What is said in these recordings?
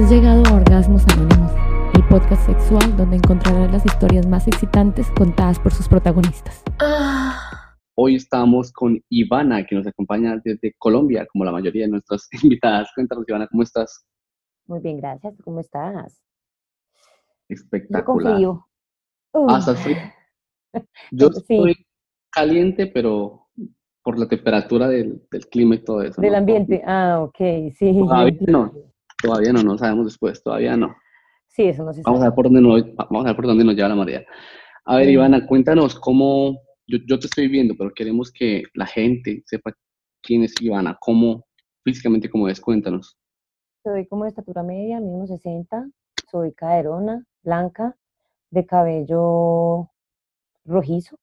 Has llegado a Orgasmos Anónimos, el podcast sexual donde encontrarás las historias más excitantes contadas por sus protagonistas. Hoy estamos con Ivana, que nos acompaña desde Colombia, como la mayoría de nuestras invitadas. Cuéntanos, Ivana, ¿cómo estás? Muy bien, gracias. ¿Cómo estás? Espectacular. Yo con frío. Ah, ¿estás frío? Yo estoy caliente, pero por la temperatura del, del clima y todo eso. Del ambiente, ah, ok, sí. Todavía no, todavía no, no sabemos después, todavía no. Sí, eso no se vamos. A ver por dónde nos, vamos a ver por dónde nos lleva la marea. A ver, Ivana, cuéntanos cómo, yo, yo, te estoy viendo, pero queremos que la gente sepa quién es Ivana, cómo, físicamente cómo es, cuéntanos. Soy como de estatura media, mismo 60, soy caderona, blanca, de cabello rojizo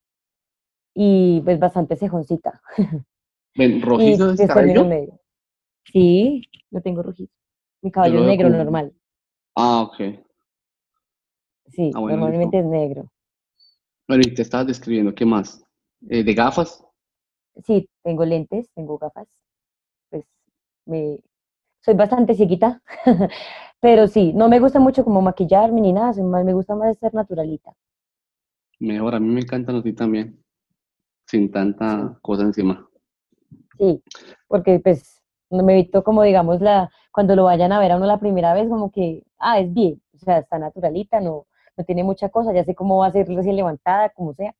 y pues bastante cejoncita. Ven, rojizo y, cabello. Medio. Sí, yo tengo rojizo. Mi cabello es negro como... normal. Ah, ok. Sí, ah, bueno, normalmente listo. es negro. Bueno, y te estabas describiendo, ¿qué más? Eh, ¿De gafas? Sí, tengo lentes, tengo gafas. Pues me... soy bastante cieguita, pero sí, no me gusta mucho como maquillarme ni nada, más, me gusta más ser naturalita. Mejor, a mí me encantan así también, sin tanta cosa encima. Sí, porque pues me evito como digamos la cuando lo vayan a ver a uno la primera vez como que ah es bien o sea está naturalita no no tiene mucha cosa ya sé cómo va a ser recién levantada como sea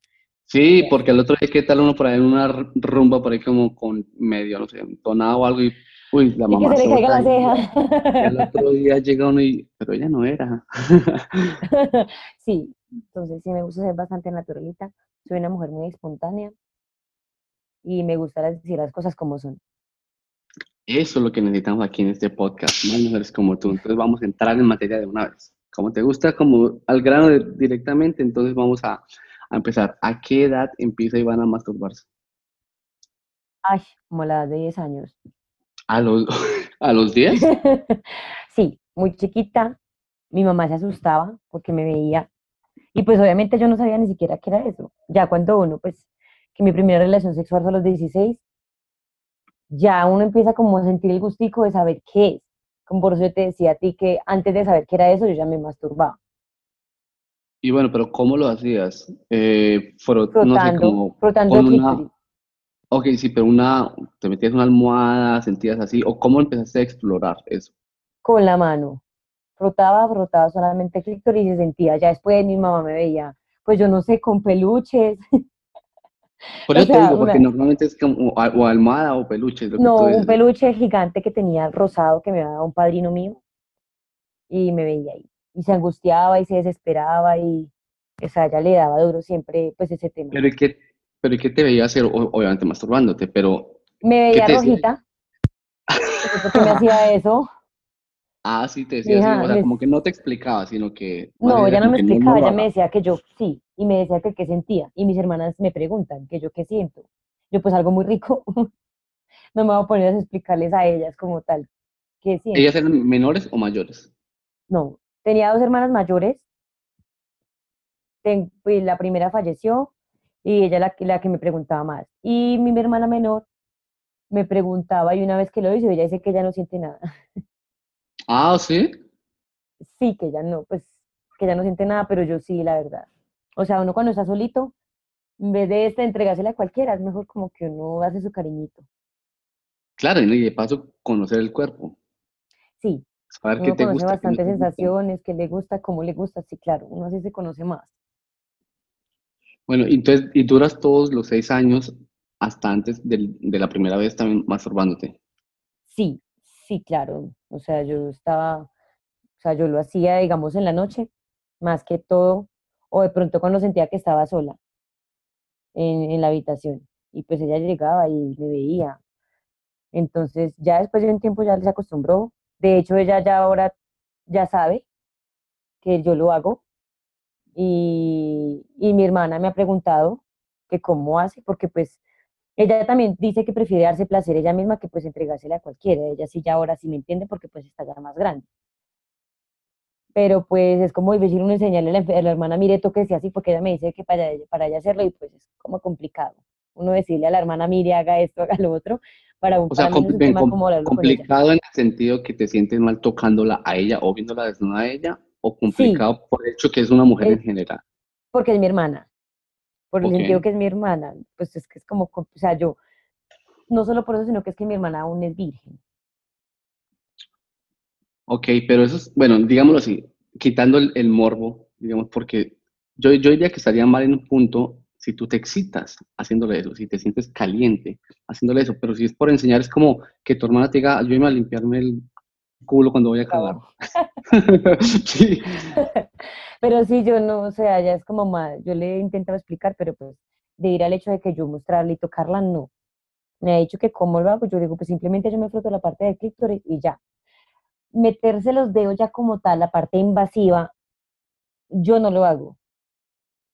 sí porque el otro día qué tal uno por ahí en una rumba por ahí como con medio no sé tonado o algo y uy la y mamá que se le caiga la ceja. el otro día llega uno y pero ella no era sí entonces sí me gusta ser bastante naturalita soy una mujer muy espontánea y me gusta decir las cosas como son eso es lo que necesitamos aquí en este podcast, más mujeres como tú. Entonces vamos a entrar en materia de una vez. Como te gusta, como al grano de, directamente, entonces vamos a, a, empezar. ¿A qué edad empieza Ivana a masturbarse? Ay, como la de 10 años. ¿A los, ¿a los 10? sí, muy chiquita. Mi mamá se asustaba porque me veía. Y pues obviamente yo no sabía ni siquiera qué era eso. Ya cuando uno, pues, que mi primera relación sexual fue a los 16, ya uno empieza como a sentir el gustico de saber qué es. Como por eso yo te decía a ti que antes de saber qué era eso, yo ya me masturbaba. Y bueno, pero ¿cómo lo hacías? Eh, frot, frotando, no sé, como frotando con una... Ok, sí, pero una, te metías una almohada, sentías así, o cómo empezaste a explorar eso? Con la mano. Frotaba, frotaba solamente clítoris y se sentía. Ya después mi mamá me veía, pues yo no sé, con peluches. Por eso o sea, te digo, porque una... normalmente es como o almohada o peluche. no, un peluche gigante que tenía rosado que me había dado un padrino mío y me veía ahí. Y se angustiaba y se desesperaba y, o sea, ya le daba duro siempre, pues, ese tema. Pero ¿y qué, pero ¿y qué te veía hacer? Obviamente masturbándote, pero... Me veía rojita. ¿Por qué me hacía eso? Ah, sí, te decía Hija, así, o sea, les- como que no te explicaba, sino que... No, ella no me explicaba, lo ella me decía que yo sí, y me decía que qué sentía. Y mis hermanas me preguntan que yo qué siento. Yo pues algo muy rico. no me voy a poner a explicarles a ellas como tal. ¿Qué siento? ¿Ellas eran menores o mayores? No, tenía dos hermanas mayores. Ten- pues, la primera falleció y ella la, la que me preguntaba más. Y mi hermana menor me preguntaba y una vez que lo hizo, ella dice que ella no siente nada. Ah, ¿sí? sí, que ella no, pues que ella no siente nada, pero yo sí, la verdad. O sea, uno cuando está solito, en vez de este, entregársela a cualquiera, es mejor como que uno hace su cariñito. Claro, y de paso conocer el cuerpo. Sí, Saber qué uno te conoce gusta. qué no bastantes sensaciones, qué le gusta, cómo le gusta, sí, claro, uno así se conoce más. Bueno, y entonces, y duras todos los seis años hasta antes del- de la primera vez también masturbándote. Sí, sí, claro. O sea, yo estaba, o sea, yo lo hacía, digamos, en la noche, más que todo, o de pronto cuando sentía que estaba sola en, la habitación. Y pues ella llegaba y me veía. Entonces, ya después de un tiempo ya se acostumbró. De hecho, ella ya ahora ya sabe que yo lo hago. Y, y mi hermana me ha preguntado que cómo hace, porque pues ella también dice que prefiere darse placer ella misma que pues entregársela a cualquiera. Ella sí ya ahora sí me entiende porque pues está ya más grande. Pero pues es como difícil uno enseñarle a la, enfe- a la hermana, mire, toque así, porque ella me dice que para ella, para ella hacerlo y pues es como complicado. uno decirle a la hermana, mire, haga esto, haga lo otro, para un, O sea, para mí no es un compli- tema com- como hablarlo con ella. complicado en el sentido que te sientes mal tocándola a ella o viéndola desnuda a ella, o complicado por el hecho que es una mujer en general. porque es mi hermana, por el Ok. sentido que es mi hermana, pues es que es como, com- o sea, yo, no solo por eso, sino que es que mi hermana aún es virgen. Ok, pero eso es, bueno, digámoslo así, quitando el, el morbo, digamos, porque yo, yo diría que estaría mal en un punto si tú te excitas haciéndole eso, si te sientes caliente haciéndole eso, pero si es por enseñar, es como que tu hermana te diga, ayúdame a limpiarme el culo cuando voy a cagar. sí, Pero sí, yo no, o sea, ya es como más, yo le he intentado explicar, pero pues de ir al hecho de que yo mostrarle y tocarla, no. Me ha dicho que cómo lo hago, yo digo, pues simplemente yo me froto la parte del clítoris y ya. Meterse los dedos ya como tal, la parte invasiva, yo no lo hago.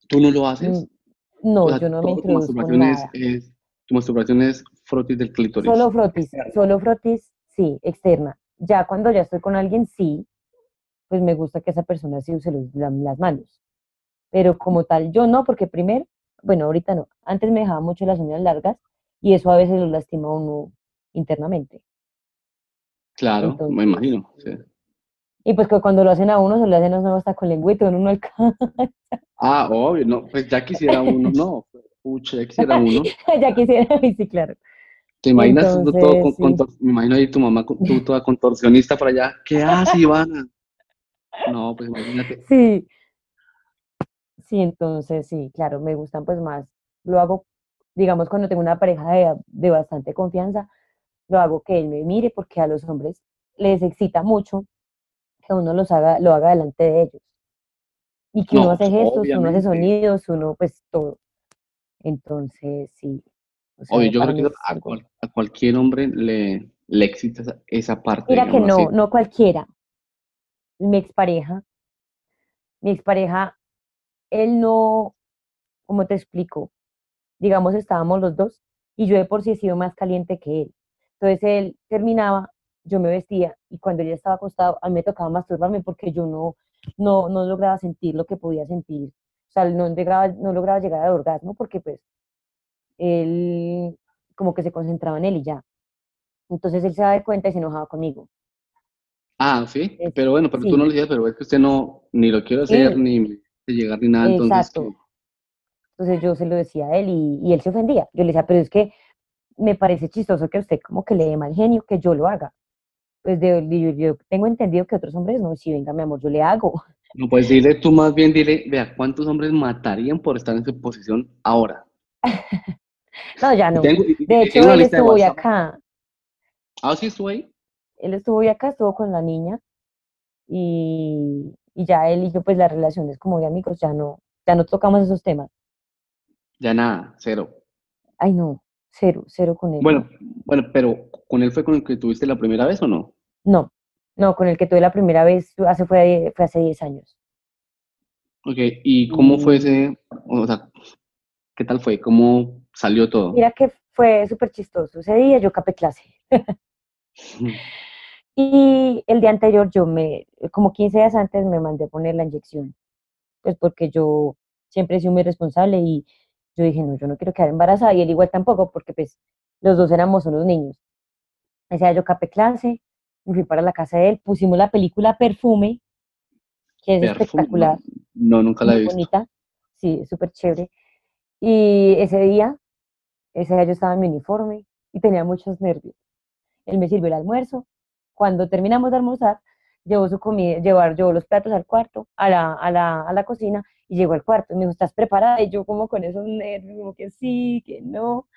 tú no lo haces. Mm, No, O sea, yo no me tu introduzco masturbación es, nada. es- tu masturbación es frotis del clítoris. Solo frotis, solo frotis, sí, externa. Ya cuando ya estoy con alguien, sí, pues me gusta que esa persona sí use los- la- las manos. Pero como tal, yo no, porque primero, bueno, ahorita no. Antes me dejaba mucho las uñas largas y eso a veces lo lastima a uno internamente. Claro, Entonces, me imagino. sí. Y pues que cuando lo hacen a uno, se lo hacen a uno hasta con lengüito, uno no alcanza. Ah, obvio, no, pues ya quisiera uno, no, pucha, ya quisiera uno. ya quisiera, sí, claro. ¿Te imaginas tú todo con, Entonces, sí. contor- me imagino ahí tu mamá, con- tú toda contorsionista para allá, ¿qué hace Ivana? No, pues imagínate. Sí. Sí, entonces sí, claro, me gustan pues más. Lo hago, digamos, cuando tengo una pareja de, de bastante confianza, lo hago que él me mire porque a los hombres les excita mucho que uno los haga, lo haga delante de ellos. Y que uno No, hace gestos, uno hace sonidos, uno pues todo. Entonces, sí. O sea, Oye, yo creo que a, cual- a cualquier hombre le, le excita esa, esa parte, Mira que no, así. no cualquiera. Mi expareja, mi expareja, él no, ¿cómo te explico? Digamos, estábamos los dos y yo de por sí he sido más caliente que él. Entonces él terminaba, yo me vestía y cuando él estaba acostado, a mí me tocaba masturbarme porque yo no, no, no lograba sentir lo que podía sentir. O sea, no lograba, no lograba llegar al orgasmo porque pues él como que se concentraba en él y ya. Entonces él se daba cuenta y se enojaba conmigo. Ah, sí, Es- pero bueno, pero tú no le decías, pero es que usted no, ni lo quiero hacer, ni me llegar ni nada, entonces, Exacto. ¿qué? Entonces yo se lo decía a él y, y él se ofendía. Yo le decía, pero es que me parece chistoso que usted como que le dé mal genio que yo lo haga. Pues de, yo, yo tengo entendido que otros hombres no, si venga mi amor, yo le hago. No, pues dile tú más bien, dile, vea, ¿cuántos hombres matarían por estar en su posición ahora? No, ya no. Tengo- De hecho, él estuvo hoy acá. Ah, sí, estuvo ahí. Él estuvo hoy acá, estuvo con la niña y, y ya él y yo, pues las relaciones como de amigos, ya no, ya no tocamos esos temas. Ya nada, cero. Ay, no, cero, cero con él. Bueno, bueno, pero ¿con él fue con el que tuviste la primera vez o no? No, no, con el que tuve la primera vez hace, fue, fue hace 10 años. Ok, ¿y cómo fue ese, o sea, qué tal fue? ¿Cómo salió todo? Mira que fue súper chistoso. Ese día yo capé clase. Y el día anterior yo me, como 15 días antes me mandé a poner la inyección. Pues porque yo siempre he sido muy responsable y yo dije, no, yo no quiero quedar embarazada y él igual tampoco porque pues los dos éramos unos niños. Ese día yo capé clase, me fui para la casa de él, pusimos la película Perfume, que es Perfume, espectacular. No, nunca la he visto. bonita, sí, súper chévere. Y ese día, ese día yo estaba en mi uniforme y tenía muchos nervios. Él me sirvió el almuerzo. Cuando terminamos de almorzar, llevó su comida, llevar, llevó los platos al cuarto, a la, a la, a la cocina, y llegó al cuarto. Y me dijo, ¿estás preparada? Y yo como con esos nervios, como que sí, que no.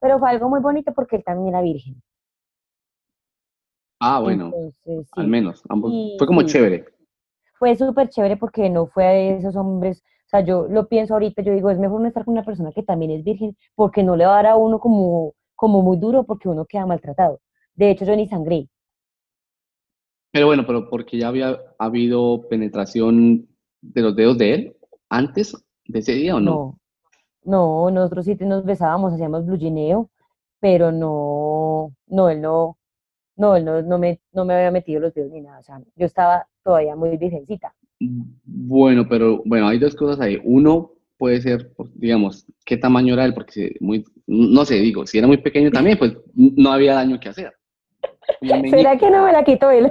Pero fue algo muy bonito porque él también era virgen. Ah, bueno, Entonces, al menos, ambos. Y Fue como sí. chévere. fue súper chévere porque no fue de esos hombres, sea, yo lo pienso ahorita, yo digo, es mejor no estar con una persona que también es virgen, porque no le va a dar a uno como, como muy duro, porque uno queda maltratado. De hecho, yo ni sangré. Pero bueno, pero porque ya había habido penetración de los dedos de él antes de ese día o no? No, no, nosotros sí nos besábamos, hacíamos blugineo, pero no, no, él no, no, él no, no me, no me había metido los dedos ni nada, o sea, yo estaba todavía muy virgencita. Bueno, pero bueno, hay dos cosas ahí. Uno, puede ser, pues, digamos, qué tamaño era él, porque si muy, no sé, digo, si era muy pequeño también, pues no había daño que hacer. ¿Será que no me la quitó él?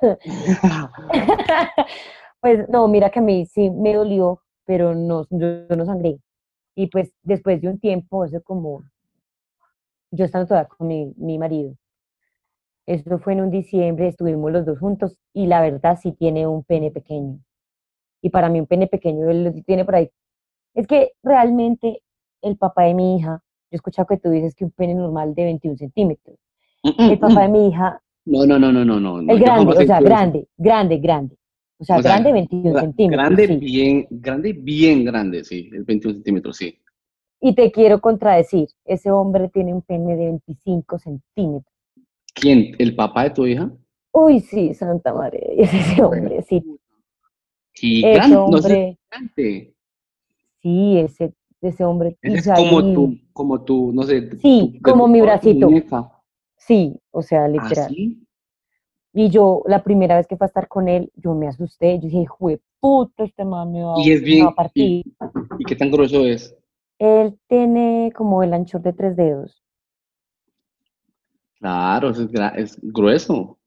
pues no, mira que a mí sí me dolió, pero no, yo, no sangré. Y pues después de un tiempo, eso como, yo estando todavía con mi, mi marido, eso fue en un diciembre, estuvimos los dos juntos y la verdad sí tiene un pene pequeño. Y para mí un pene pequeño, él tiene por ahí. Es que realmente el papá de mi hija, yo he escuchado que tú dices que un pene normal de 21 centímetros. El papá de mi hija. No, no, no, no, no. no el grande, o sea, grande, grande, grande. O sea, grande 21 centímetros. Grande, bien, grande, bien grande, sí, el 21 centímetros, sí. Y te quiero contradecir, ese hombre tiene un pene de 25 centímetros. ¿Quién? ¿El papá de tu hija? Uy, sí, Santa María, ese hombre, sí. Gigante, hombre, gigante. Sí, ese, ese hombre. es como tú, como tú, no sé. Sí, como mi bracito. Sí, o sea, ¿Ah, literal. Y yo, la primera vez que fue a estar con él, yo me asusté. Yo dije, jue puto, este man me va, y es bien, a partir. Y, qué tan grueso es? Él tiene como el ancho de tres dedos. Claro, es, es grueso.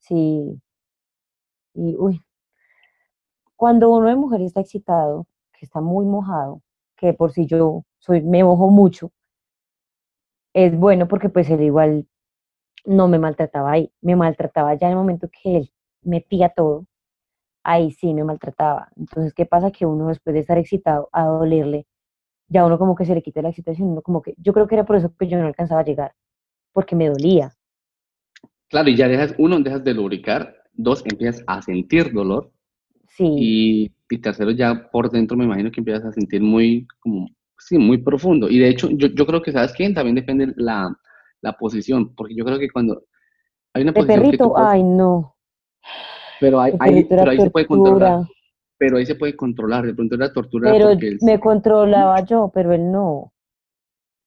Sí. Y, uy. Cuando uno de mujer está excitado, que está muy mojado, que por si yo soy, me mojo mucho, es bueno porque pues él igual no me maltrataba ahí, me maltrataba ya en el momento que él metía todo, ahí sí me maltrataba. Entonces, ¿qué pasa? Que uno después de estar excitado a dolerle, ya uno como que se le quita la excitación, uno como que, yo creo que era por eso que yo no alcanzaba a llegar, porque me dolía. Claro, y ya dejas, uno, dejas de lubricar, dos, empiezas a sentir dolor. Sí. Y, y tercero, ya por dentro me imagino que empiezas a sentir muy, como, sí, muy profundo. Y de hecho, yo, yo creo que, ¿sabes quién? También depende la, la posición, porque yo creo que cuando hay una posición... perrito, ay no. Pero, hay, pero ahí se puede controlar. Pero ahí se puede controlar, de pronto la tortura. Pero me controlaba yo, pero él no.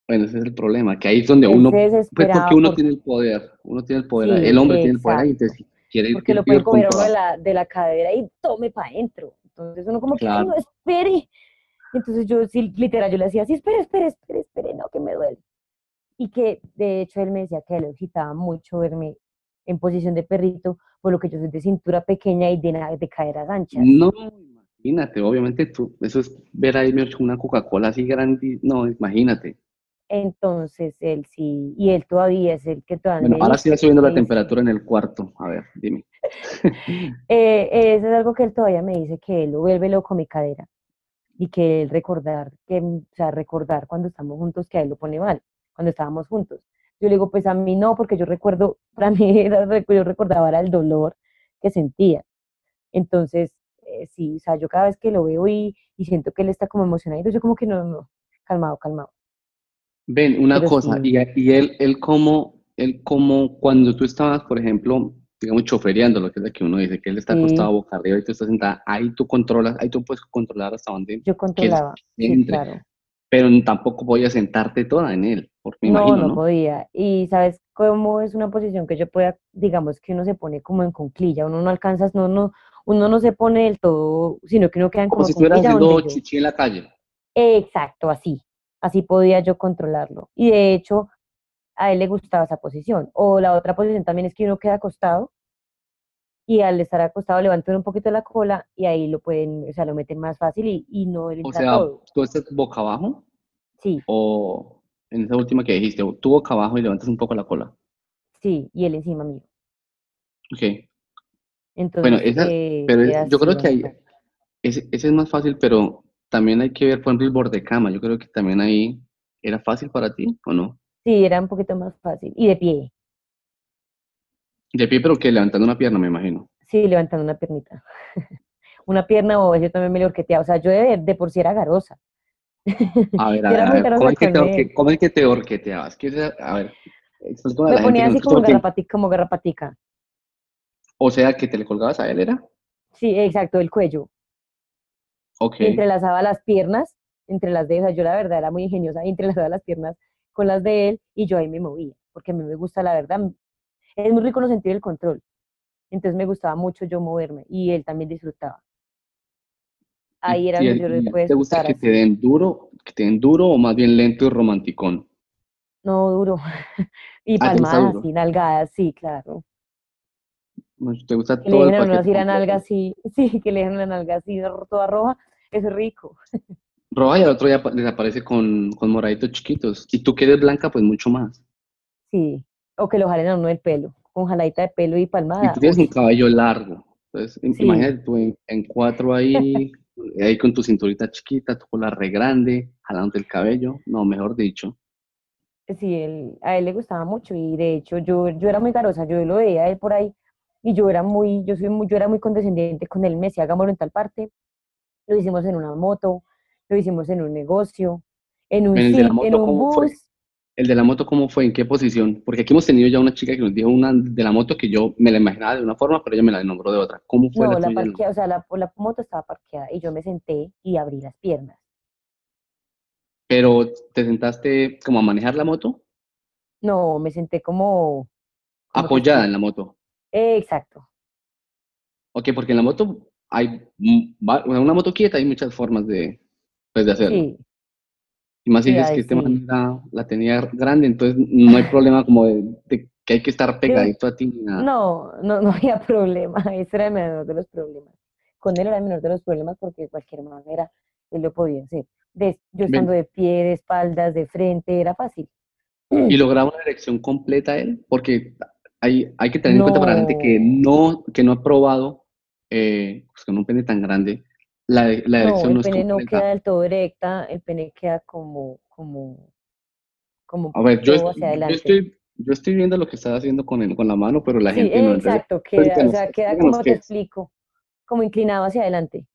Bueno, ese es el problema, que ahí es donde uno, pues porque uno tiene el poder, uno tiene el poder, el hombre tiene el poder y entonces quiere Porque lo puede comer uno de la, de la cadera y tome para adentro. Entonces uno como que, no, espere. Entonces yo sí, literal, yo le decía, sí, espere, espere, espere, espere, no, que me duele y que de hecho él me decía que le excitaba mucho verme en posición de perrito, por lo que yo soy de cintura pequeña y de, de caderas anchas. No, imagínate, obviamente tú, eso es ver ahí una Coca-Cola así grande, no, imagínate. Entonces él sí, y él todavía es el que todavía... Bueno, ahora sí va subiendo la temperatura en el cuarto, a ver, dime. eh, eso es algo que él todavía me dice que él lo vuelve loco mi cadera y que él recordar, que, o sea, recordar cuando estamos juntos que a él lo pone mal cuando estábamos juntos. Yo le digo, pues a mí no, porque yo recuerdo, para mí yo recordaba era el dolor que sentía. Entonces, eh, sí, o sea, yo cada vez que lo veo y, y, siento que él está como emocionado, yo como que no, no, calmado, calmado. Ven, una cosa, y, y, él, él como, él como cuando tú estabas, por ejemplo, digamos, chofereando, lo que es lo que uno dice, que él está acostado boca arriba y tú estás sentada, ahí tú controlas, ahí tú puedes controlar hasta dónde. Yo controlaba, sí, claro pero tampoco podía sentarte toda en él, porque me no, imagino, ¿no? No, podía. Y ¿sabes cómo es una posición que yo pueda, digamos que uno se pone como en conclilla, uno no alcanza, no, no, uno no se pone del todo, sino que uno queda en como, como si estuvieras haciendo chichi en la calle. Exacto, así. Así podía yo controlarlo. Y de hecho, a él le gustaba esa posición. O la otra posición también es que uno queda acostado y al estar acostado levantan un poquito la cola y ahí lo pueden, o sea, lo meten más fácil y, y no O sea, ¿tú estás boca abajo? Sí. O en esa última que dijiste, tú boca abajo y levantas un poco la cola. Sí, y él encima mío. Ok. Entonces, bueno, esa, eh, pero yo creo que ahí, ese, ese, es más fácil, pero también hay que ver, por ejemplo, el borde cama. Yo creo que también ahí era fácil para ti, ¿o no? Sí, era un poquito más fácil. Y de pie. De pie, pero que levantando una pierna, me imagino. Sí, levantando una piernita. una pierna o yo también me le horqueteaba. O sea, yo de, de por sí era garosa. A ver, a ver, a ver ¿cómo, es que te, ¿cómo, es que te horqueteabas? A ver, Me ponía así como, garrapatica, como garrapatica. O sea, que te le colgabas a él, ¿era? Sí, exacto, el cuello. Ok. entrelazaba las piernas, entre las de, o yo la verdad era muy ingeniosa, entrelazaba las piernas con las de él y yo ahí me movía, porque a mí me gusta, la verdad, es muy rico no sentir el control. Entonces me gustaba mucho yo moverme y él también disfrutaba. ahí era donde yo le puedo ¿Te gusta que te den duro, que te den duro o más bien lento y romanticón? No, duro. y Ah, ¿te gusta palmadas y nalgadas, sí, claro. ¿Te gusta Que le todo el dejen a uno así la nalga así, sí, que le dejen la nalga así toda roja, es rico. Roja y al otro día pa- desaparece con, con moraditos chiquitos. Y tú que eres blanca, pues mucho más. Sí. O que lo jalen a uno del pelo, con jaladita de pelo y Y palmada. tú tienes un cabello largo. Entonces, Sí. imagínate tú en, en cuatro ahí, ahí con tu cinturita chiquita, tu cola re grande, jalándote el cabello. No, mejor dicho. Sí, él, a él le gustaba mucho y de hecho yo, yo era muy garosa, yo lo veía a él por ahí y yo era muy, yo soy muy, yo era muy condescendiente con él, me decía hagámoslo en tal parte, lo hicimos en una moto, lo hicimos en un negocio, en un En de la un bus, El de la moto, ¿cómo fue? ¿En qué posición? Porque aquí hemos tenido ya una chica que nos dijo una de la moto que yo me la imaginaba de una forma, pero ella me la nombró de otra. ¿Cómo fue no, la la tuya? parquea, o sea, la, la moto estaba parqueada y yo me senté y abrí las piernas. Pero te sentaste como a manejar la moto, No, me senté como, ¿cómo te apoyada en la moto. Eh, exacto, Ok, porque en la moto hay, una moto quieta hay muchas formas de, pues, de hacerlo. sí, Y más si sí, dices que este sí. man la, la tenía grande, entonces no hay problema como de, de que hay que estar pegadito a ti ni nada. No, no, no había problema, ese era el menor de los problemas. Con él era el menor de los problemas porque de cualquier manera él lo podía hacer. De, yo Ven. estando de pie, de espaldas, de frente, era fácil. Y lograba una erección completa él, porque hay, hay que tener en cuenta para la gente que no, que no ha probado eh, pues, con un pene tan grande, la, la No, erección el no es pene no queda del todo directa, el pene queda como, como, como A ver, yo, estoy, yo estoy viendo lo que estás haciendo con, el, con la mano, pero la Sí, gente no. Exacto, queda, o sea, queda como te explico, como inclinado hacia adelante,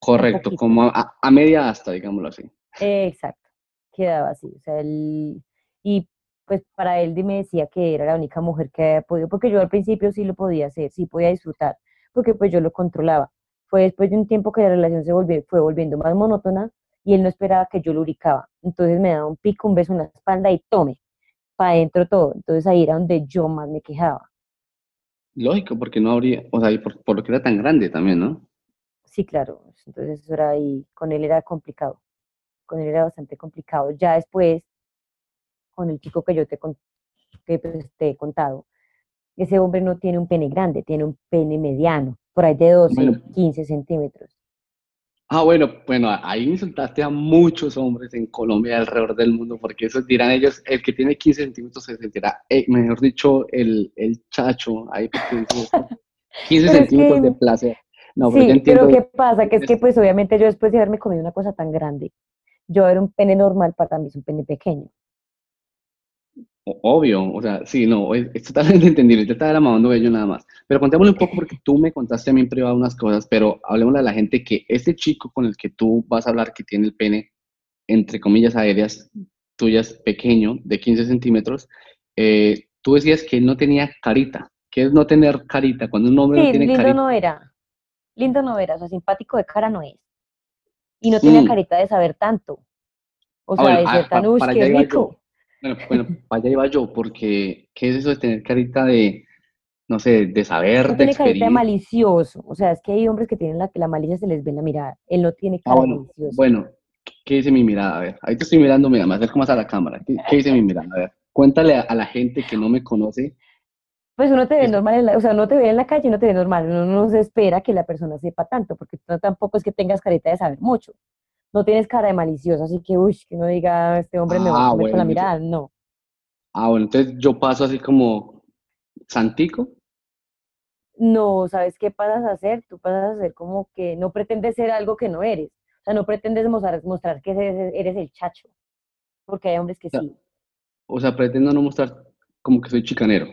Correcto, como a, a media asta, digámoslo así. Exacto, quedaba así, o sea, él, y pues para él me decía que era la única mujer que había podido, porque yo al principio sí lo podía hacer, sí podía disfrutar, porque pues yo lo controlaba. Fue después de un tiempo que la relación se volvió, fue volviendo más monótona y él no esperaba que yo lubricaba. Entonces me daba un pico, un beso en la espalda y tome, para adentro todo. Entonces ahí era donde yo más me quejaba. Lógico, porque no habría, o sea, y por, por lo que era tan grande también, ¿no? Sí, claro, entonces eso era ahí, con él era complicado, con él era bastante complicado. Ya después, con el chico que yo te, con- que, pues, te he contado, ese hombre no tiene un pene grande, tiene un pene mediano, por ahí de 12, Bueno. 15 centímetros. Ah, bueno, bueno, ahí insultaste a muchos hombres en Colombia y alrededor del mundo, porque eso dirán ellos, el que tiene 15 centímetros se sentirá, eh, mejor dicho, el, el chacho, ahí porque dice, 15 Pero es centímetros de placer. No, pero sí, entiendo. pero ¿qué pasa? Que es que es- pues obviamente yo después de haberme comido una cosa tan grande, yo era un pene normal, para mí es un pene pequeño. Obvio, o sea, sí, no, es, es totalmente entendible, te estaba mamando ello nada más. Pero contémosle un poco porque tú me contaste a mí en privado unas cosas, pero hablemosle a la gente que este chico con el que tú vas a hablar, que tiene el pene, entre comillas aéreas, tuyas, pequeño, de 15 centímetros, eh, tú decías que no tenía carita. ¿Qué es no tener carita? Cuando un hombre no Sí, tiene lindo carita. no era, lindo no era, o sea, simpático de cara no es. Y no tenía Mm. carita de saber tanto. O Ah, sea, bueno, de ah, ser tan, uy, qué yo. Bueno, bueno, para allá iba yo, porque ¿qué es eso de tener carita de, no sé, de saber, No de tiene carita de malicioso. O sea, es que hay hombres que tienen la, la malicia se les ve en la mirada. Él no tiene Ah, cara de bueno, malicioso. bueno, ¿qué dice mi mirada? A ver, ahí te estoy mirando, mira, me acerco más a la cámara. ¿Qué, qué dice mi mirada? A ver, cuéntale a, a la gente que no me conoce. Pues uno te ve Es- normal, en la- o sea, uno te ve en la calle y uno te ve normal. Uno no se espera que la persona sepa tanto, porque tú tampoco es que tengas carita de saber mucho. No tienes cara de malicioso, así que, uy, que uno diga, este hombre me va Ah, a comer con la mirada. No. Ah, bueno, entonces yo paso así como santico. No, ¿sabes qué pasas a hacer? Tú pasas a hacer como que no pretendes ser algo que no eres. O sea, no pretendes mostrar, mostrar que eres, el chacho. Porque hay hombres que sí. O sea, pretendo no mostrar como que soy chicanero.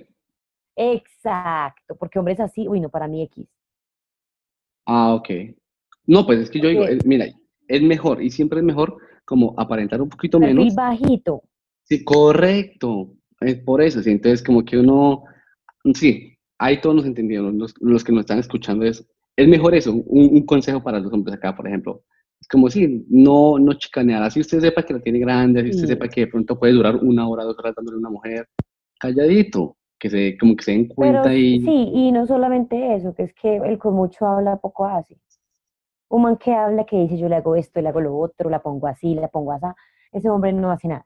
Exacto, porque hombres así, uy, no, para mí X. Ah, ok. No, pues es que yo digo, eh, mira, es mejor y siempre es mejor como aparentar un poquito Perfil menos. bajito. Sí, correcto. Es por eso, sí. Entonces, como que uno, sí, ahí todos nos entendieron, los, los que nos están escuchando es, es mejor eso, un, un consejo para los hombres acá, por ejemplo. Es como si no, no chicanear, así usted sepa que la tiene grande, así usted Sí. sepa que de pronto puede durar una hora, dos horas dándole a una mujer, calladito, que se, como que se den Pero cuenta y... sí, y no solamente eso, que es que el con mucho habla, poco hace. Un man que habla, que dice yo le hago esto, le hago lo otro, la pongo así, la pongo así, ese hombre no hace nada.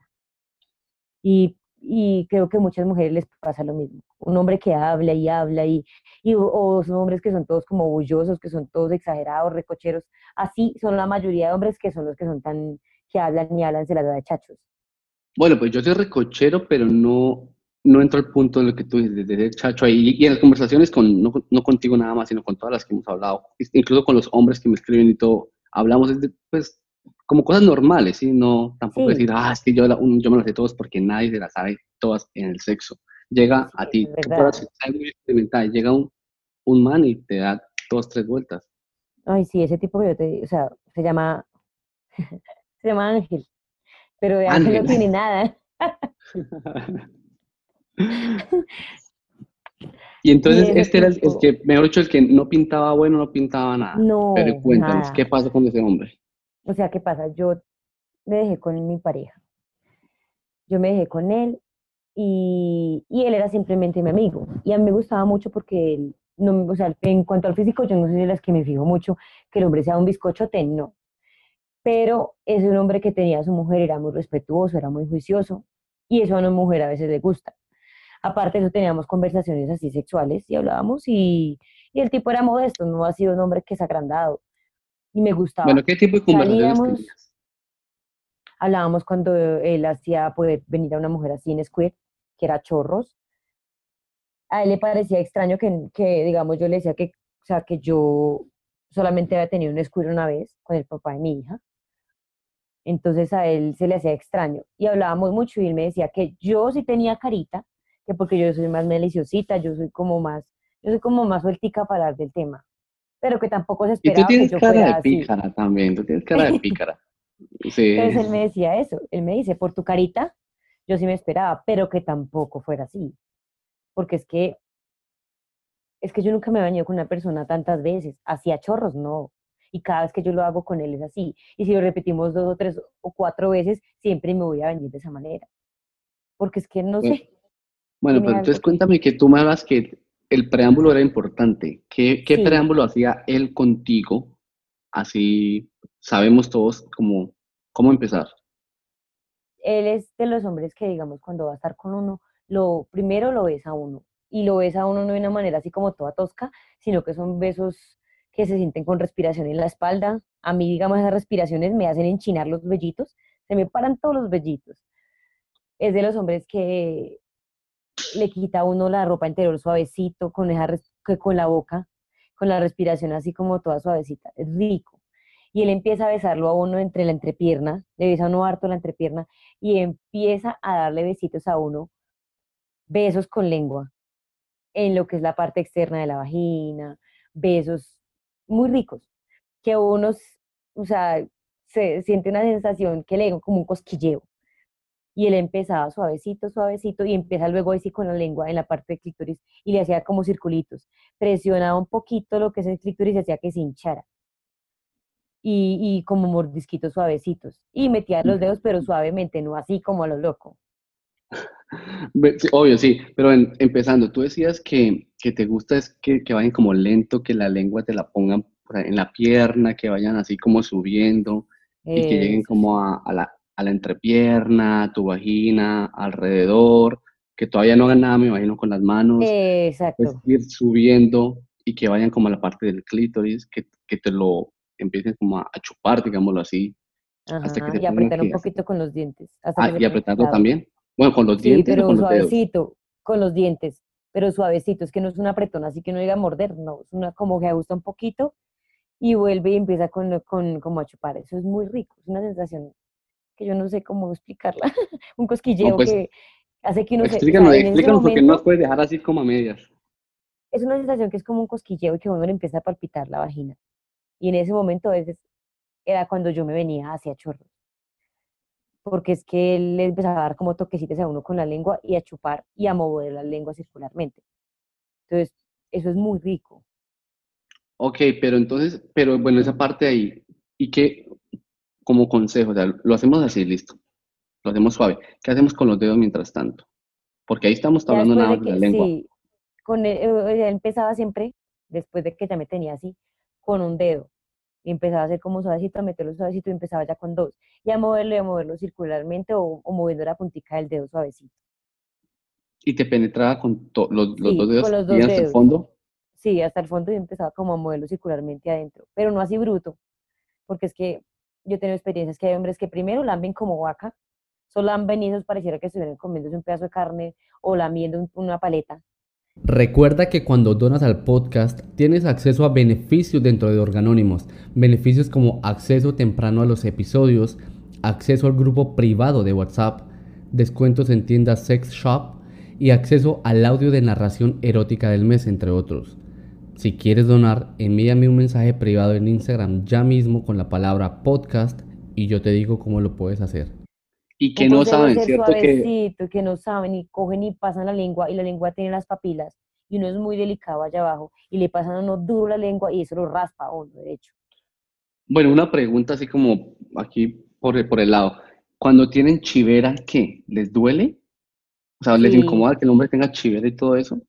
Y, y creo que a muchas mujeres les pasa lo mismo. Un hombre que habla y habla y, y o son hombres que son todos como bullosos, que son todos exagerados, recocheros. Así son la mayoría de hombres que son los que son tan, que hablan y hablan, se la da de chachos. Bueno, pues yo soy recochero, pero no, no entro al punto de lo que tú dices, de chacho ahí. Y en las conversaciones, con, no, no, contigo nada más, sino con todas las que hemos hablado, incluso con los hombres que me escriben y todo, hablamos de, pues, como cosas normales, ¿sí? No, tampoco decir, ah, es que yo, yo me las sé todas porque nadie se las sabe todas en el sexo. Llega a ti, llega un, un man y te da dos, tres vueltas. Ay, sí, ese tipo que yo te, o sea, se llama, se llama Ángel, pero de Ángel no tiene nada. Y entonces este era el, que, mejor dicho, el que no pintaba bueno, no pintaba nada. No. Pero cuéntanos, ¿qué pasa con ese hombre? O sea, ¿qué pasa? Yo me dejé con mi pareja. Yo me dejé con él y, y él era simplemente mi amigo. Y a mí me gustaba mucho porque él, no, o sea, en cuanto al físico, yo no soy de las que me fijo mucho que el hombre sea un bizcochote, no. Pero es un hombre que tenía a su mujer, era muy respetuoso, era muy juicioso. Y eso a una mujer a veces le gusta. Aparte de eso, teníamos conversaciones así sexuales y hablábamos y, y el tipo era modesto, no ha sido un hombre que es agrandado. Y me gustaba. Bueno, ¿qué tipo de conversaciones tenías? Hablábamos cuando él hacía poder venir a una mujer así en Squid, que era chorros. A él le parecía extraño que, que, digamos, yo le decía que, o sea, que yo solamente había tenido un Squid una vez con el papá de mi hija. Entonces a él se le hacía extraño. Y hablábamos mucho y él me decía que yo sí tenía carita, que porque yo soy más deliciosita, yo soy como más, yo soy como más sueltica para hablar del tema, pero que tampoco se esperaba Y tú tienes que yo cara fuera de pícara también, tú tienes cara de pícara. Sí. Entonces él me decía eso, él me dice, por tu carita, yo sí me esperaba, pero que tampoco fuera así, porque es que, es que yo nunca me he bañado con una persona tantas veces, hacía chorros, no, y cada vez que yo lo hago con él es así, y si lo repetimos dos o tres o cuatro veces, siempre me voy a bañar de esa manera, porque es que no Pues, sé, Bueno, pero entonces cuéntame que tú me hablas que el preámbulo era importante. ¿Qué, qué Sí. preámbulo hacía él contigo? Así sabemos todos cómo, cómo empezar. él es de los hombres que, digamos, cuando va a estar con uno, lo primero lo besa a uno. Y lo besa a uno no de una manera así como toda tosca, sino que son besos que se sienten con respiración en la espalda. A mí, digamos, esas respiraciones me hacen enchinar los vellitos, se me paran todos los vellitos. Es de los hombres que le quita a uno la ropa interior suavecito, con, esa con la boca, con la respiración así como toda suavecita. Es rico. Y él empieza a besarlo a uno entre la entrepierna, le besa a uno harto la entrepierna y empieza a darle besitos a uno, besos con lengua, en lo que es la parte externa de la vagina, besos muy ricos, que uno, s- o sea, se siente una sensación que le da como un cosquilleo. Y él empezaba suavecito, suavecito, y empieza luego así con la lengua en la parte del clítoris y le hacía como circulitos. Presionaba un poquito lo que es el clítoris y hacía que se hinchara. Y, y como mordisquitos suavecitos. Y metía los dedos, pero suavemente, no así como a lo loco. Obvio, sí, pero en- empezando, tú decías que, que te gusta es que, que vayan como lento, que la lengua te la pongan en la pierna, que vayan así como subiendo y que lleguen como a, a la, a la entrepierna, a tu vagina, alrededor, que todavía no hagan nada, me imagino, con las manos, sí. pues Exacto. ir subiendo y que vayan como a la parte del clítoris, que, que te lo empiecen como a, a chupar, digámoslo así, hasta que y apretar un poquito con los dientes. Hasta Ah, que y pesado. también. Bueno, con los Sí, dientes pero con los dedos. suavecito, con los dientes, pero suavecito. Es que no es un apretón, así que no diga morder, no. Es una como que ajusta un poquito y vuelve y empieza con, con como a chupar. Eso es muy rico, es una sensación que yo no sé cómo explicarla. un cosquilleo pues, que hace que uno se... o sea, Explícanos, porque no nos puedes dejar así como a medias. es una sensación que es como un cosquilleo y que uno le empieza a palpitar la vagina. Y en ese momento a veces era cuando yo me venía hacia chorros. Porque es que él le empezaba a dar como toquecitos a uno con la lengua y a chupar y a mover la lengua circularmente. Entonces, eso es muy rico. Ok, pero entonces, pero bueno, esa parte ahí, y que como consejo, o sea, lo hacemos así, listo, lo hacemos suave. ¿Qué hacemos con los dedos mientras tanto? Porque ahí estamos hablando nada de la lengua. sí, con él, eh, empezaba siempre, después de que ya me tenía así, con un dedo. Y empezaba a hacer como suavecito, a meterlo suavecito y empezaba ya con dos. Y a moverlo y a moverlo circularmente o, o moviendo la puntica del dedo suavecito. Y te penetraba con los, los Sí, dos dedos con los dos bien hasta el dedos. fondo. Sí, hasta el fondo y empezaba como a moverlo circularmente adentro, pero no así bruto, porque es que yo tengo experiencias que hay hombres que primero lamben como vaca, solo lamben y esos pareciera que estuvieran comiéndose un pedazo de carne o lamiendo un- una paleta. Recuerda que cuando donas al podcast tienes acceso a beneficios dentro de Organónimos. Beneficios como acceso temprano a los episodios, acceso al grupo privado de WhatsApp, descuentos en tiendas Sex Shop y acceso al audio de narración erótica del mes, entre otros. Si quieres donar, envíame un mensaje privado en Instagram ya mismo con la palabra podcast y yo te digo cómo lo puedes hacer. Y que Un no saben, ¿cierto? Que, suavecito, que no saben y cogen y pasan la lengua y la lengua tiene las papilas y uno es muy delicado allá abajo y le pasan a uno duro la lengua y eso lo raspa a uno, de hecho. bueno, una pregunta así como aquí por el, por el lado. Cuando tienen chivera, ¿qué? ¿Les duele? O sea, ¿les Sí. incomoda que el hombre tenga chivera y todo eso?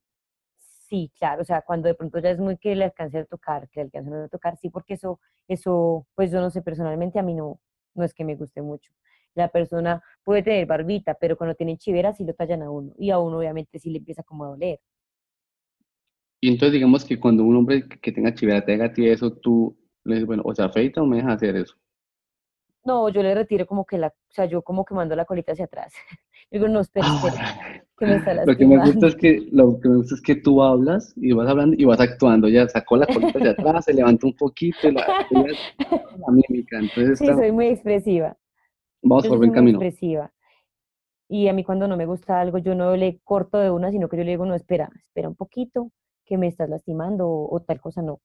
Sí, claro, o sea, cuando de pronto ya es muy que le alcance a tocar, que le alcance a tocar, sí, porque eso, eso, pues yo no sé, personalmente a mí no, no es que me guste mucho. La persona puede tener barbita, pero cuando tienen chivera sí lo tallan a uno, y a uno obviamente sí le empieza como a doler. Y entonces digamos que cuando un hombre que tenga chivera te haga a ti eso, tú le dices, bueno, o se afeita o me deja hacer eso. No, yo le retiro como que la, o sea, yo como que mando la colita hacia atrás. Digo, no, espera, espera, que me está Lo que me gusta es que lo que me gusta es que tú hablas y vas hablando y vas actuando. Ya sacó la colita hacia atrás, se levantó un poquito, y la, la mímica. Entonces Sí, soy muy expresiva. vamos Yo por buen camino. expresiva. Y a mí cuando no me gusta algo, yo no le corto de una, sino que yo le digo, no, espera, espera un poquito, que me estás lastimando o, o tal cosa, no.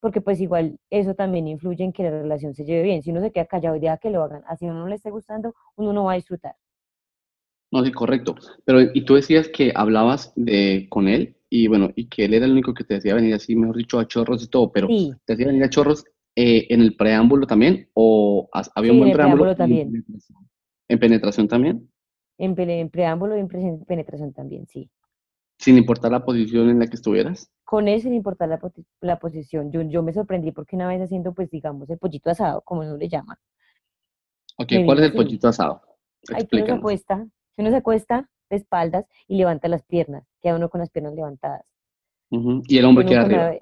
Porque pues igual eso también influye en que la relación se lleve bien. Si uno se queda callado y deja que lo hagan, así a uno no le esté gustando, uno no va a disfrutar. No, sí, correcto. Pero, y tú decías que hablabas de, con él y bueno, y que él era el único que te decía venir así, mejor dicho, a chorros y todo, pero Sí, ¿te hacía venir a chorros eh, en el preámbulo también? ¿O había Sí, un en buen el preámbulo? en también. penetración? ¿En penetración también? en, en preámbulo y en penetración también, sí. Sin importar la posición en la que estuvieras. Con eso, sin importar la, la posición, yo, yo me sorprendí porque una vez haciendo, pues digamos, el pollito asado, como uno le llama, Ok, ¿cuál es el así. pollito asado? Que uno se Uno se acuesta de espaldas y levanta las piernas, queda uno con las piernas levantadas. Ujú, Y el hombre Yo queda arriba. había-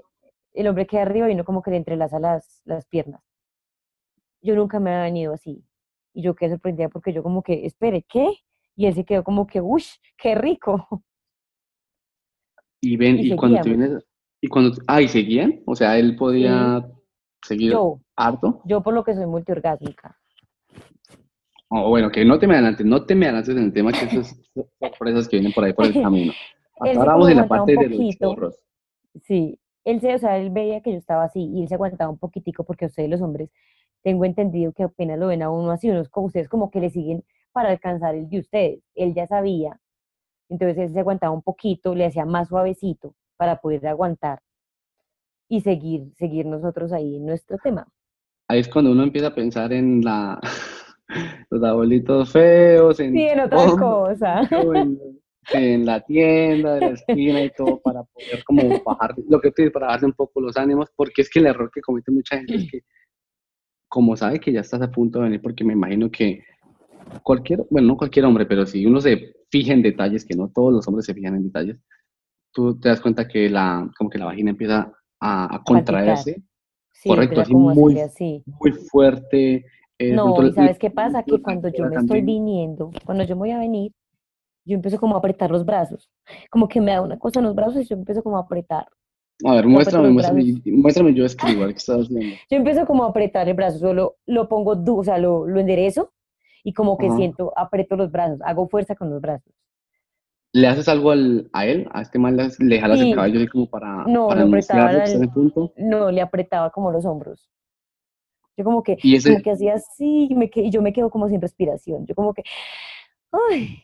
el hombre queda arriba y uno como que le entrelaza las, las piernas. Yo nunca me había venido así. Y yo quedé sorprendida porque yo como que, espere, ¿qué? Y él se quedó como que, uff, qué rico. Y ven, y y cuando te vienes, y cuando, ah, ¿y seguían? O sea, él podía seguir Yo, harto. yo por lo que soy multiorgásmica. O bueno, que no te me adelantes, no te me adelantes en el tema, que esas sorpresas que vienen por ahí por el camino. Vamos en la parte de los chorros. Sí, él se, o sea, él veía que yo estaba así y él se aguantaba un poquitico porque ustedes los hombres, tengo entendido que apenas lo ven a uno así, unos como ustedes como que le siguen para alcanzar el de ustedes. Él ya sabía, entonces él se aguantaba un poquito, le hacía más suavecito para poder aguantar y seguir, seguir nosotros ahí en nuestro tema. Ahí es cuando uno empieza a pensar en la, los abuelitos feos, en, Sí, en en, en la tienda, de la esquina y todo, para poder como bajar, lo que te para bajarse un poco los ánimos, porque es que el error que comete mucha gente es que, como sabe que ya estás a punto de venir, porque me imagino que cualquier, bueno, no cualquier hombre, pero si uno se fija en detalles, que no todos los hombres se fijan en detalles, tú te das cuenta que la, como que la vagina empieza a, a contraerse Sí, Correcto, así muy así. muy fuerte. Eh, No, pronto y ¿sabes qué pasa? Que cuando yo me estoy viniendo, cuando yo me voy a venir, yo empiezo como a apretar los brazos. Como que me da una cosa en los brazos y yo empiezo como a apretar. A ver, muéstrame, muéstrame, yo escribo, qué estás haciendo. Yo empiezo como a apretar el brazo, solo lo pongo duro, o sea, lo, lo enderezo y como que Ajá. siento, aprieto los brazos, hago fuerza con los brazos. ¿Le haces algo al, a él? ¿A este mal le, le jalas Sí. el cabello así como para, No, para lo apretaba en punto? No, le apretaba como los hombros. Yo como que, Y ese, como que hacía así y, me, y yo me quedo como sin respiración. Yo como que, ay,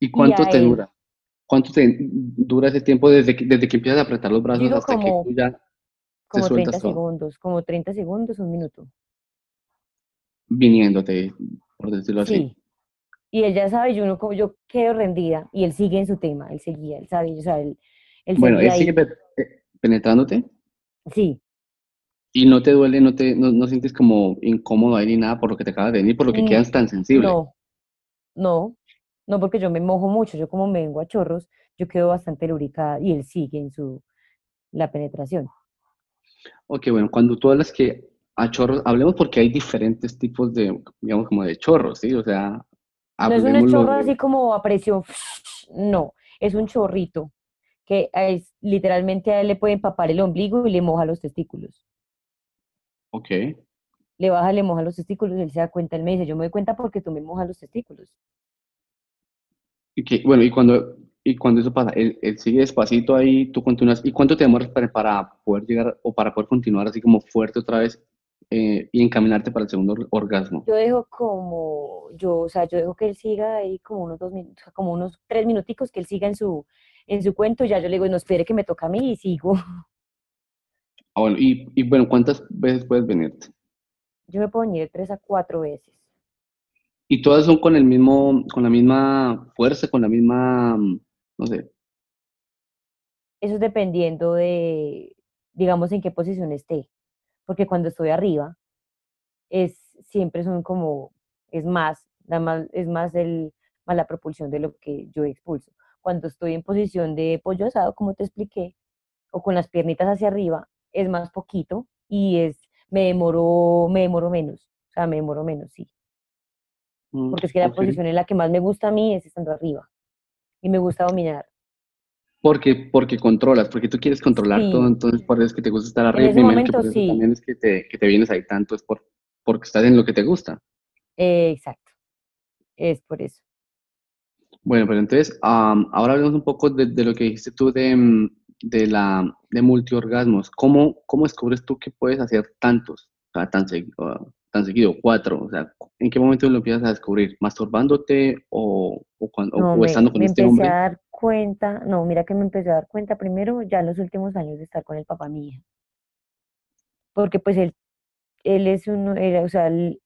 ¿y cuánto a te él. dura? ¿Cuánto te dura ese tiempo desde que, desde que empiezas a apretar los brazos Digo hasta como- que tú ya como 30 sueltas todo. segundos, como 30 segundos, un minuto. viniéndote, por decirlo así? Sí. Y él ya sabe, yo, no, como yo quedo rendida y él sigue en su tema, él seguía, él sabe, o sea, él, él Bueno, él sigue ahí. pe- eh, penetrándote. Sí, ¿Y no te duele, no te, no, no sientes como incómodo ahí ni nada por lo que te acabas de venir, por lo que Mm, quedas tan sensible? No, no, no porque yo me mojo mucho, yo como me vengo a chorros, yo quedo bastante lubricada y él sigue en su, la penetración. Ok, bueno, cuando tú hablas que a chorros, hablemos porque hay diferentes tipos de, digamos, como de chorros, ¿sí? O sea, No es un chorro de- así como a presión, no, es un chorrito que es, literalmente a él le puede empapar el ombligo y le moja los testículos. Ok. Le baja, le moja los testículos, él se da cuenta, él me dice, yo me doy cuenta porque tú me mojas los testículos. Y que, bueno, y cuando, y cuando eso pasa, él, él sigue despacito ahí, tú continúas. ¿Y cuánto te demoras para, para poder llegar o para poder continuar así como fuerte otra vez eh, y encaminarte para el segundo or- orgasmo? Yo dejo como, yo, o sea, yo dejo que él siga ahí como unos dos minutos, como unos tres minuticos, que él siga en su, en su cuento, ya yo le digo, no espere que me toca a mí y sigo. Ah, bueno, y, y bueno, ¿cuántas veces puedes venirte? Yo me puedo venir tres a cuatro veces. Y todas son con el mismo, con la misma fuerza, con la misma, no sé, Eso es dependiendo de, digamos, en qué posición esté. Porque cuando estoy arriba, es, siempre son como, es más, es más, el, más la propulsión de lo que yo expulso. Cuando estoy en posición de pollo asado, como te expliqué, o con las piernitas hacia arriba, es más poquito y es, me demoro, me demoro menos. O sea, me demoro menos, sí. mm, Porque es que la posición en la que más me gusta a mí es estando arriba. Y me gusta dominar. Porque, porque controlas, porque tú quieres controlar todo, entonces por eso es que te gusta estar En arriba. ese imagino que momento, por eso sí. también es que te, que te vienes ahí tanto, es por, porque estás en lo que te gusta. Eh, exacto. Es por eso. Bueno, pero entonces, am, ahora hablemos un poco de, de lo que dijiste tú de, mm, de la de multiorgasmos. ¿Cómo, cómo descubres tú que puedes hacer tantos, o sea, tan, o tan seguido, cuatro? O sea, ¿en qué momento lo empiezas a descubrir? ¿Masturbándote o, o, cuando, No, o me, estando con me este empecé hombre? a dar cuenta, no, mira que me empecé a dar cuenta primero ya en los últimos años de estar con el papá mi hija. Porque pues él, él es uno, era, o sea, él,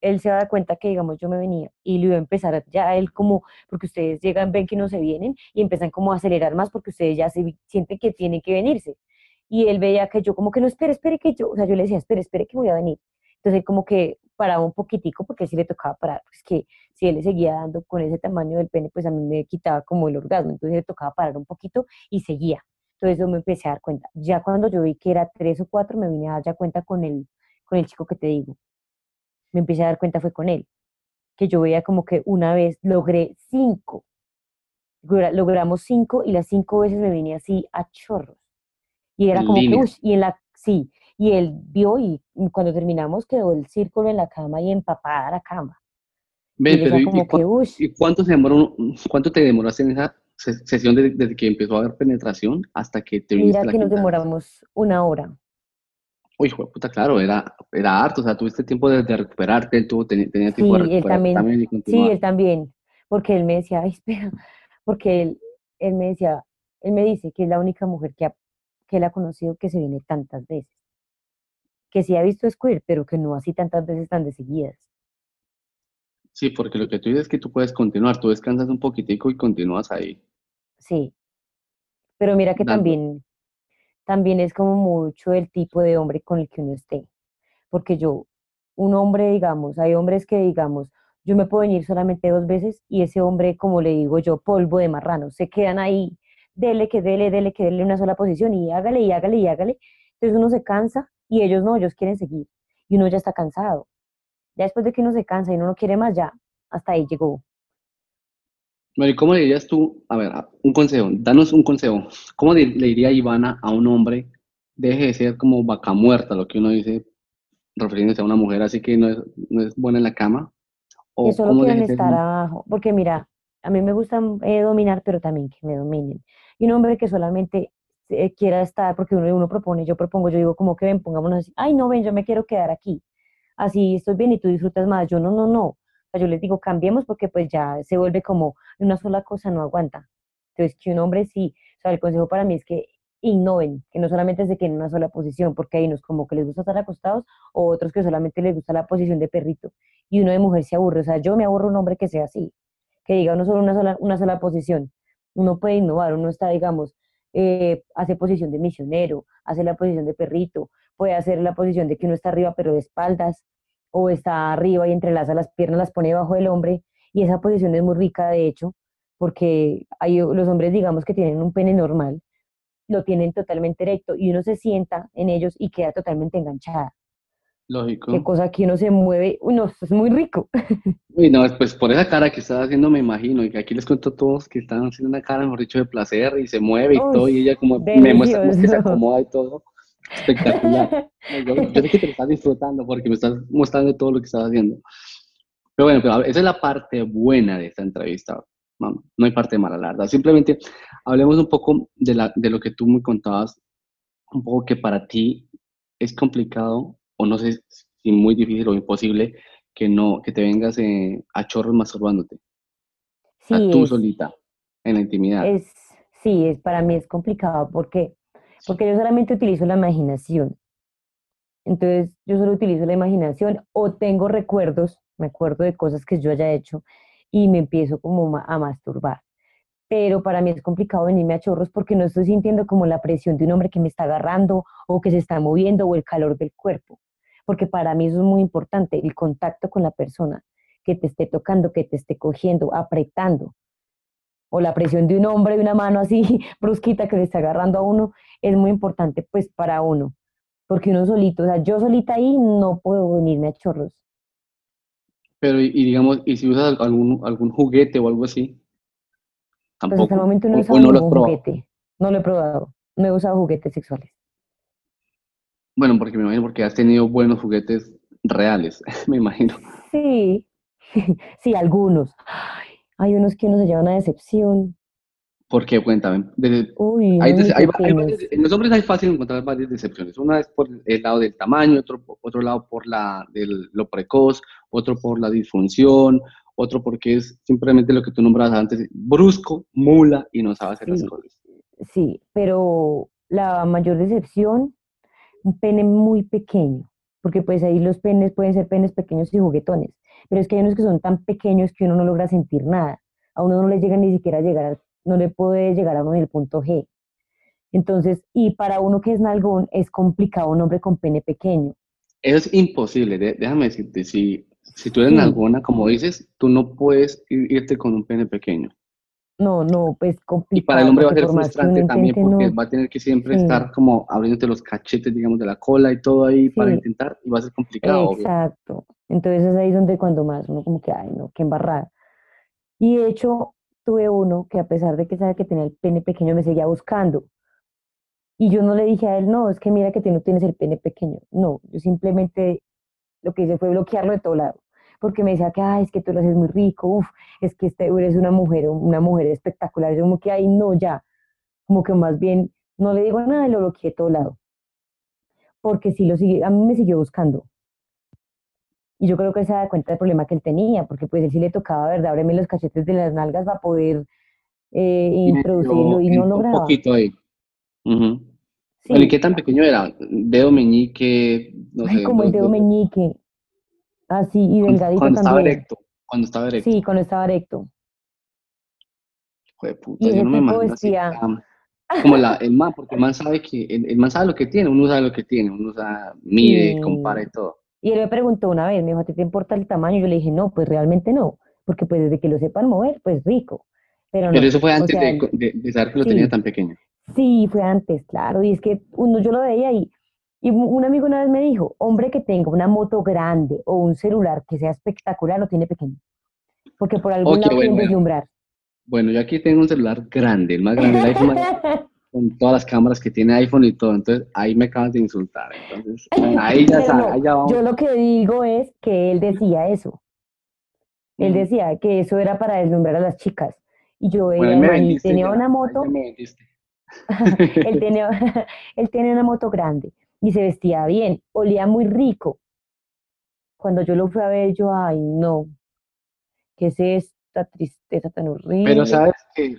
él se va a dar cuenta que, digamos, yo me venía y lo iba a empezar ya él como, porque ustedes llegan, ven que no se vienen y empiezan como a acelerar más porque ustedes ya se sienten que tienen que venirse. Y él veía que yo como que no, espere, espere que yo, o sea, yo le decía, espere, espere que voy a venir. Entonces como que paraba un poquitico porque sí le tocaba parar, pues que si él le seguía dando con ese tamaño del pene, pues a mí me quitaba como el orgasmo, entonces le tocaba parar un poquito y seguía. Entonces yo me empecé a dar cuenta. Ya cuando yo vi que era tres o cuatro, me vine a dar ya cuenta con el, con el chico que te digo. Me empecé a dar cuenta fue con él, que yo veía como que una vez logré cinco. Logra- Logramos cinco y las cinco veces me vine así a chorros. Y era como que, uy, y en la, sí, y él vio y cuando terminamos quedó el círculo en la cama y empapada la cama. Y Ven, él pero decía ¿y, y como cua- que, uy, y cuánto, se demoró, cuánto te demoraste en esa se- sesión de- desde que empezó a haber penetración hasta que te viniste mira la que nos demoramos una hora. Uy, hijo de puta, claro, era, era harto, o sea, tuviste tiempo de, de recuperarte, él tuvo, tenía, tenía tiempo de Sí, él recuperarte también, también y sí, él también, porque él me decía, ay, espera, porque él, él me decía, él me dice que es la única mujer que, ha- que él ha conocido que se viene tantas veces, que sí ha visto squirt, pero que no así tantas veces tan de seguidas. Sí, porque lo que tú dices es que tú puedes continuar, tú descansas un poquitico y continúas ahí, Sí, pero mira que dando. también, también es como mucho el tipo de hombre con el que uno esté, porque yo, un hombre, digamos, hay hombres que, digamos, yo me puedo venir solamente dos veces y ese hombre, como le digo yo, polvo de marrano, se quedan ahí, dele, que dele, dele, que dele una sola posición y hágale y hágale y hágale. Entonces uno se cansa y ellos no, ellos quieren seguir y uno ya está cansado. Ya después de que uno se cansa y uno no quiere más, ya hasta ahí llegó. Bueno, ¿y cómo le dirías tú, a ver, un consejo, danos un consejo, ¿cómo le, le diría Ivana a un hombre, deje de ser como vaca muerta, lo que uno dice, refiriéndose a una mujer así que no es, no es buena en la cama? Que ¿O solo cómo quieren estar abajo, porque mira, a mí me gusta eh, dominar, pero también que me dominen. Y un hombre que solamente eh, quiera estar, porque uno, uno propone, yo propongo, yo digo como que ven, pongámonos así, ay no, ven, yo me quiero quedar aquí, así estoy bien y tú disfrutas más, yo no, no, no, yo les digo cambiemos porque pues ya se vuelve como una sola cosa, no aguanta. Entonces, que un hombre sí, o sea, el consejo para mí es que innoven, que no solamente se queden en una sola posición, porque hay unos como que les gusta estar acostados o otros que solamente les gusta la posición de perrito y uno de mujer se aburre. O sea, yo me aburro un hombre que sea así, que diga uno solo una sola, una sola posición. Uno puede innovar, uno está, digamos, eh, hace posición de misionero, hace la posición de perrito, puede hacer la posición de que uno está arriba pero de espaldas, o está arriba y entrelaza las piernas, las pone debajo del hombre, y esa posición es muy rica, de hecho, porque hay los hombres, digamos, que tienen un pene normal, lo tienen totalmente erecto, y uno se sienta en ellos y queda totalmente enganchada. Lógico. Qué cosa que uno se mueve, uy, no, es muy rico. Uy, no, pues por esa cara que estás haciendo me imagino, y que aquí les cuento a todos que están haciendo una cara, mejor dicho, de placer, y se mueve y Uy, todo, y ella como me muestra que se acomoda y todo. Espectacular. Yo, sé que te lo estás disfrutando porque me estás mostrando todo lo que estás haciendo. Pero bueno, pero esa es la parte buena de esta entrevista. No, no hay parte mala, la verdad. Simplemente hablemos un poco de, la, de lo que tú me contabas, un poco que para ti es complicado, o no sé si muy difícil o imposible, que no, que te vengas eh, a chorros masturbándote, Sí, a tú es, solita, en la intimidad. es, sí, es, para mí es complicado porque, porque yo solamente utilizo la imaginación. Entonces, yo solo utilizo la imaginación o tengo recuerdos, me acuerdo de cosas que yo haya hecho y me empiezo como a masturbar. Pero para mí es complicado venirme a chorros porque no estoy sintiendo como la presión de un hombre que me está agarrando o que se está moviendo o el calor del cuerpo. Porque para mí eso es muy importante, el contacto con la persona, que te esté tocando, que te esté cogiendo, apretando. O la presión de un hombre, de una mano así brusquita que le está agarrando a uno, es muy importante pues para uno. Porque uno solito, o sea, yo solita ahí no puedo venirme a chorros. Pero, y, y digamos, y si usas algún, algún juguete o algo así, Pues hasta el tampoco, momento no he usado no ningún juguete. No lo he probado. No he usado juguetes sexuales. Bueno, porque me imagino porque has tenido buenos juguetes reales, me imagino. Sí, sí, algunos. Ay, hay unos que uno se llevan a decepción. Porque, cuéntame, desde- Uy, hay, en los hombres hay fácil encontrar varias decepciones. Una es por el lado del tamaño, otro, por- otro lado por la, del, lo precoz, otro por la disfunción, otro porque es simplemente lo que tú nombrabas antes, brusco, mula y no sabe hacer las cosas. Sí, pero la mayor decepción, un pene muy pequeño, porque pues ahí los penes pueden ser penes pequeños y juguetones, pero es que hay unos que son tan pequeños que uno no logra sentir nada, a uno no le llega ni siquiera a llegar, no le puede llegar a uno en el punto G. Entonces, y para uno que es nalgón, es complicado un hombre con pene pequeño. Eso es imposible, déjame decirte, si, si tú eres Sí. nalgona, como dices, tú no puedes ir- irte con un pene pequeño. No, no, pues Y para el complicado, hombre va a ser frustrante también porque no. va a tener que siempre Sí. estar como abriéndote los cachetes, digamos, de la cola y todo ahí para intentar y va a ser complicado, obvio. Exacto. Entonces es ahí donde cuando más uno como que, ay, no, qué embarrada. Y de hecho, tuve uno que a pesar de que sabe que tenía el pene pequeño, me seguía buscando. Y yo no le dije a él, no, es que mira que tú no tienes el pene pequeño. No, yo simplemente lo que hice fue bloquearlo de todo lado. Porque me decía que, ay, es que tú lo haces muy rico, uf, es que este, eres una mujer, una mujer espectacular. Yo como que, ay, no, ya. Como que más bien no le digo nada y lo bloqueé de todo lado. Porque sí lo sigue, a mí me siguió buscando. Y yo creo que se da cuenta del problema que él tenía, porque pues él sí le tocaba, ¿verdad? Ábreme los cachetes de las nalgas para poder eh, Y introducirlo y no un lograba. poquito ahí. Ujú. Sí, Bueno, ¿y qué tan pequeño era? Dedo meñique, no ay, sé, como el dedo meñique, así y Cuando, delgadito cuando estaba también. erecto, cuando estaba erecto. Sí, cuando estaba erecto. Joder, puta, Y yo no me imagino así como la, el man, porque el man sabe que, el, el man sabe lo que tiene, uno sabe lo que tiene, uno sabe, mide, sí. compara y todo. Y él me preguntó una vez, me dijo, ¿a ti te importa el tamaño? Yo le dije, no, pues realmente no, porque pues desde que lo sepan mover, pues rico. Pero eso fue o antes sea, de, él- de, de saber que lo tenía tan pequeño. sí, fue antes, claro. Y es que uno, yo lo veía y, y un amigo una vez me dijo, hombre que tenga una moto grande o un celular que sea espectacular, lo tiene pequeño. Porque por algún Ok, lado bueno, bueno. deslumbrar. Bueno, yo aquí tengo un celular grande, el más grande, el iPhone, con todas las cámaras que tiene iPhone y todo, entonces ahí me acabas de insultar, entonces ahí ya sabe, no, ahí ya vamos. yo lo que digo es que él decía eso. Él Mm. decía que eso era para deslumbrar a las chicas. Y yo Bueno, veía tenía ya, una moto, él tenía, él tenía una moto grande y se vestía bien, olía muy rico. Cuando yo lo fui a ver, yo, ay, no, ¿qué es esta tristeza tan Pero horrible? sabes que,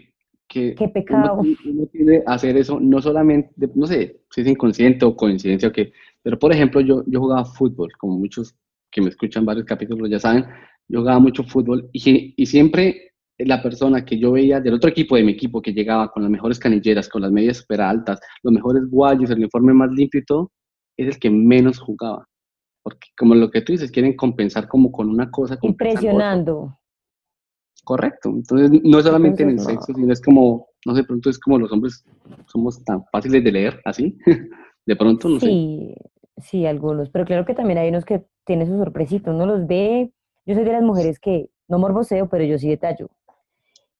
que Qué uno, pecado. ti- uno tiene que hacer eso no solamente, no sé si es inconsciente o coincidencia o qué, pero por ejemplo yo, yo jugaba fútbol, como muchos que me escuchan varios capítulos ya saben, yo jugaba mucho fútbol y, y siempre la persona que yo veía del otro equipo de mi equipo que llegaba con las mejores canilleras, con las medias super altas, los mejores guayos, el uniforme más limpio y todo, es el que menos jugaba. Porque como lo que tú dices, quieren compensar como con una cosa. Impresionando. Correcto. Entonces, no solamente en el no. sexo, sino es como, no sé, pronto es como los hombres somos tan fáciles de leer, así. de pronto, no sé. Sí, sí, algunos, pero claro que también hay unos que tienen sus sorpresitos, uno los ve, yo soy de las mujeres que no morboseo, pero yo sí detallo.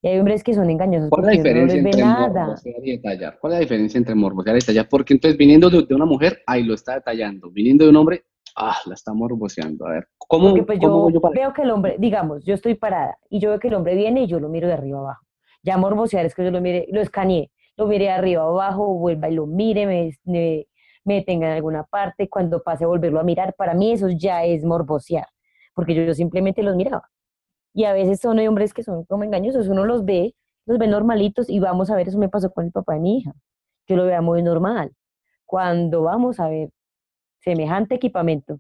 Y hay hombres que son engañosos ¿Cuál es la porque uno no diferencia les ve nada. y detallar? ¿Cuál es la diferencia entre morbosear y detallar? Porque entonces, viniendo de, de una mujer, ahí lo está detallando. Viniendo de un hombre, ah, la está morboseando. A ver, ¿cómo, Porque pues cómo yo voy yo para veo que el hombre, digamos, yo estoy parada y yo veo que el hombre viene y yo lo miro de arriba abajo. Ya morbosear es que yo lo mire, lo escaneé, lo mire de arriba abajo, vuelva y lo mire, me, me, me detenga en alguna parte, cuando pase a volverlo a mirar, para mí eso ya es morbosear, porque yo, yo simplemente los miraba. Y a veces son hay hombres que son como engañosos, uno los ve, los ve normalitos y vamos a ver, eso me pasó con el papá de mi hija. Yo lo veía muy normal. Cuando vamos a ver semejante equipamiento,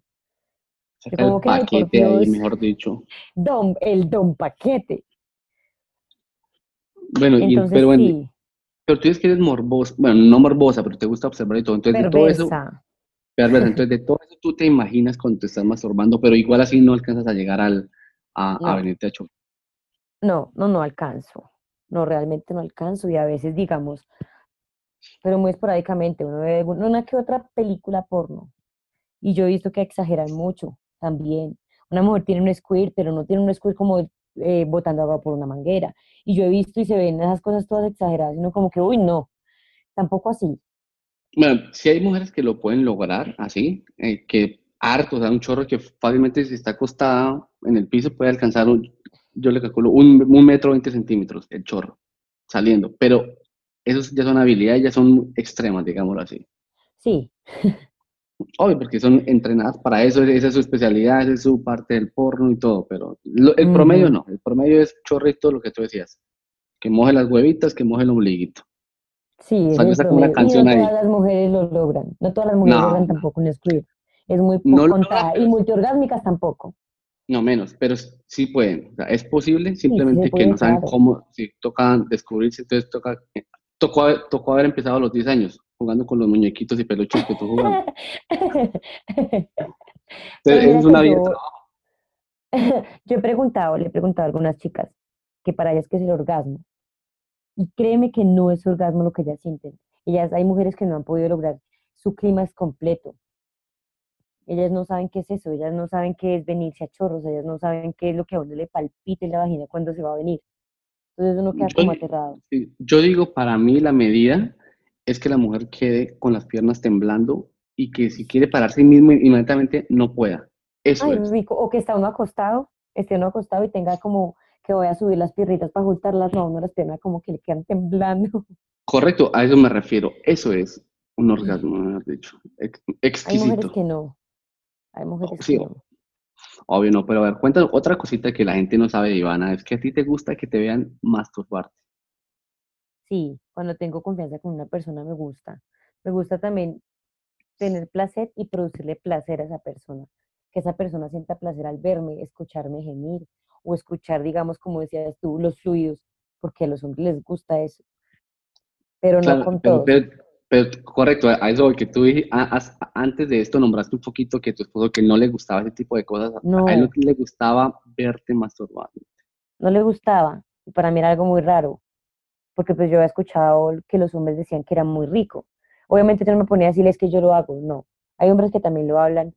el como que, paquete ahí, mejor dicho? don, el don paquete. Bueno, y- pero bueno, sí, pero tú dices que eres morbosa, bueno, no morbosa, pero te gusta observar y todo. Entonces, de todo eso, perversa. Entonces, de todo eso tú te imaginas cuando te estás masturbando, pero igual así no alcanzas a llegar al, a, a No. venirte a chocar. No, no, no alcanzo. No, realmente no alcanzo. Y a veces, digamos, pero muy esporádicamente, uno ve una que otra película porno. Y yo he visto que exageran mucho también. Una mujer tiene un squirt, pero no tiene un squirt como eh, botando agua por una manguera. Y yo he visto y se ven esas cosas todas exageradas, sino como que, uy, no, tampoco así. Bueno, si hay mujeres que lo pueden lograr así, eh, que harto, o sea, un chorro que fácilmente si está acostada en el piso puede alcanzar, un, yo le calculo, un, un metro veinte centímetros el chorro saliendo, pero esos ya son habilidades, ya son extremas, digámoslo así. Sí, Obvio, porque son entrenadas para eso, esa es su especialidad, esa es su parte del porno y todo, pero lo- el promedio no, el promedio es chorrito, lo que tú decías, que moje las huevitas, que moje el ombliguito. Sí, ese Salió es como promedio. Y canción no ahí. todas las mujeres lo logran. No todas las mujeres No, logran tampoco un squirt. Es muy No contada. Y multiorgásmicas tampoco. No menos, pero sí pueden. O sea, es posible, sí se simplemente que no saben claro. cómo, si tocan descubrirse, entonces toca, tocó, haber- tocó haber empezado a los 10 años, jugando con los muñequitos y peluches que tú jugabas. Entonces, es una que vida yo- trabajo. Yo he preguntado, le he preguntado a algunas chicas que para ellas qué es el orgasmo. Y créeme que no es orgasmo lo que ellas sienten. Ellas, hay mujeres que no han podido lograr su clímax completo. Ellas no saben qué es eso, ellas no saben qué es venirse a chorros, ellas no saben qué es lo que a uno le palpita en la vagina cuando se va a venir. Entonces uno queda Yo- como aterrado. Yo digo, para mí la medida es que la mujer quede con las piernas temblando y que si quiere pararse mismo inmediatamente no pueda. Eso Ay, es. rico. O que está uno acostado, esté uno acostado y tenga como que voy a subir las piernitas para juntarlas, no, uno las piernas como que le quedan temblando. Correcto, a eso me refiero. Eso es un orgasmo, mejor dicho. Ex- Hay exquisito. mujeres que no. Hay mujeres sí, que no. Obvio no, pero a ver, cuéntanos otra cosita que la gente no sabe, Ivana, es que a ti te gusta que te vean masturbarte. Sí, cuando tengo confianza con una persona me gusta. Me gusta también tener placer y producirle placer a esa persona. Que esa persona sienta placer al verme, escucharme gemir o escuchar, digamos, como decías tú, los fluidos, porque a los hombres les gusta eso. Pero no Claro, con pero, todos. pero- pero correcto, a eso que tú a- as- antes de esto nombraste un poquito que tu esposo que no le gustaba ese tipo de cosas, No. a él no le gustaba verte masturbando. no le gustaba y para mí era algo muy raro, porque pues yo había escuchado que los hombres decían que era muy rico. Obviamente yo no me ponía a decirles que yo lo hago, no. Hay hombres que también lo hablan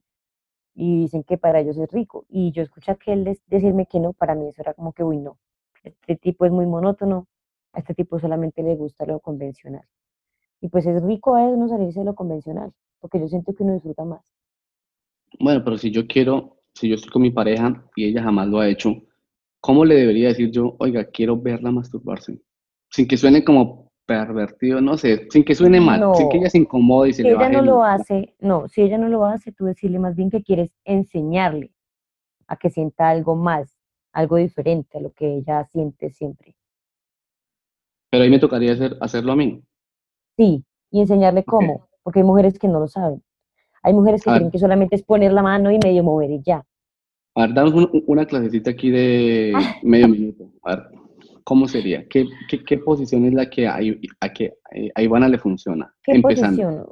y dicen que para ellos es rico. Y yo escuché a aquel des- decirme que no, para mí eso era como que, uy, no, este tipo es muy monótono, a este tipo solamente le gusta lo convencional. Y pues es rico a no salirse de lo convencional, porque yo siento que uno disfruta más. Bueno, pero si yo quiero, si yo estoy con mi pareja y ella jamás lo ha hecho, ¿cómo le debería decir yo, oiga, quiero verla masturbarse? Sin que suene como pervertido, no sé, sin que suene mal, sin que ella se incomode y se Si le ella no el- lo hace, no, si ella no lo hace, tú decirle más bien que quieres enseñarle a que sienta algo más, algo diferente a lo que ella siente siempre. Pero ahí me tocaría hacer, hacerlo a mí. Sí, y enseñarle cómo, porque hay mujeres que no lo saben. Hay mujeres que creen que solamente es poner la mano y medio mover y ya. A ver, danos un- una clasecita aquí de medio minuto. A ver, ¿cómo sería? ¿Qué, qué, qué posición es la que I- a que eh, a Ivana le funciona? ¿Qué Empezando. posición?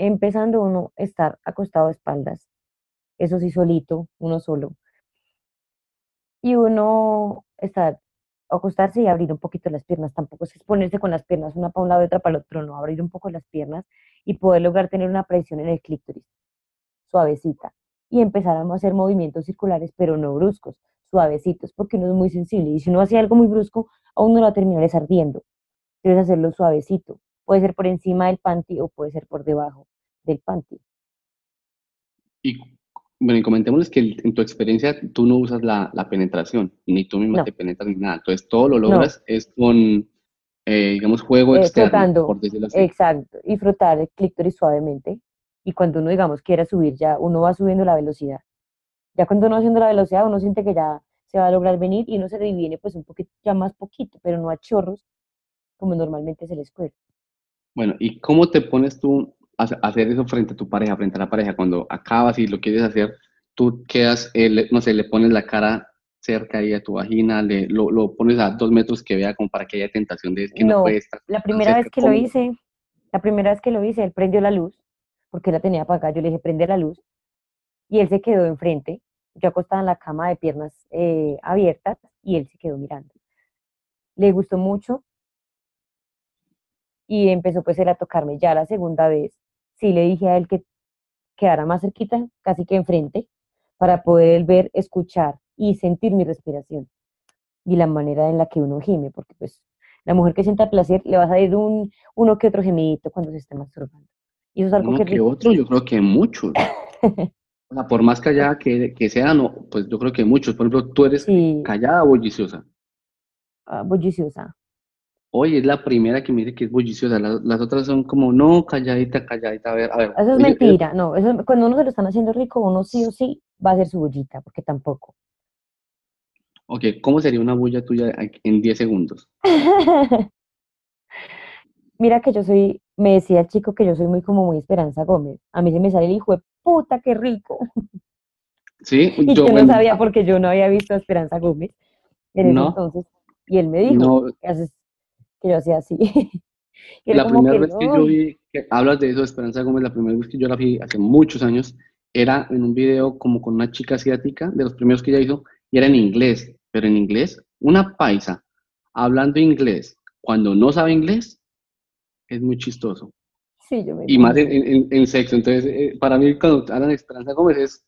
empezando uno a estar acostado a espaldas, eso sí solito, uno solo, y uno estar acostarse y abrir un poquito las piernas, tampoco es exponerse con las piernas una para un lado y otra para el otro, no, abrir un poco las piernas y poder lograr tener una presión en el clítoris, suavecita, y empezar a hacer movimientos circulares, pero no bruscos, suavecitos, porque uno es muy sensible, y si uno hace algo muy brusco, aún no lo va a terminar ardiendo, debes hacerlo suavecito, puede ser por encima del panty o puede ser por debajo del panty. Bueno, y comentémosles que en tu experiencia tú no usas la, penetración, ni tú misma te penetras ni nada. Entonces todo lo logras es con, eh, digamos, juego eh, externo, por decirlo así. Exacto, y frotar el clítoris suavemente. Y cuando uno, digamos, quiera subir, ya uno va subiendo la velocidad. Ya cuando uno va haciendo la velocidad, uno siente que ya se va a lograr venir y uno se viene pues un poquito, ya más poquito, pero no a chorros, como normalmente se les puede. Bueno, ¿y cómo te pones tú hacer eso frente a tu pareja, frente a la pareja, cuando acabas y lo quieres hacer, tú quedas, no sé, le pones la cara cerca ahí a tu vagina, le, lo, pones a dos metros que vea como para que haya tentación de que no, puede estar. La primera vez que lo hice, la primera vez que lo hice, él prendió la luz, porque la tenía apagada, yo le dije, prende la luz, y él se quedó enfrente, yo acostada en la cama de piernas eh, abiertas, y él se quedó mirando. Le gustó mucho, y empezó pues él a tocarme ya la segunda vez, sí le dije a él que quedara más cerquita, casi que enfrente, para poder ver, escuchar y sentir mi respiración y la manera en la que uno gime, porque pues la mujer que sienta placer le va a salir un, uno que otro gemidito cuando se esté masturbando. Y eso es algo uno que, otro, yo creo que muchos. por más callada que, que, sea, no, pues yo creo que muchos. Por ejemplo, tú eres callada o bulliciosa. Uh, bulliciosa. Oye, es la primera que me dice que es bulliciosa. Las, otras son como, no, calladita, calladita. A ver, a ver. Eso es mentira. No, eso, cuando uno se lo están haciendo rico, uno sí o sí va a hacer su bullita, porque tampoco. Ok, ¿cómo sería una bulla tuya en 10 segundos? Mira que yo soy, me decía el chico que yo soy muy como muy Esperanza Gómez. A mí se me sale el hijo de puta, qué rico. Sí, y yo, no sabía porque yo no había visto a Esperanza Gómez en ese entonces. Y él me dijo, ¿qué haces? Que yo hacía así. la primera vez que yo vi, que hablas de eso, Esperanza Gómez, la primera vez que yo la vi hace muchos años, era en un video como con una chica asiática, de los primeros que ella hizo, y era en inglés, pero en inglés, una paisa hablando inglés cuando no sabe inglés, es muy chistoso. Sí, yo me y más en, sexo. Entonces, eh, para mí, cuando hablan de Esperanza Gómez, es,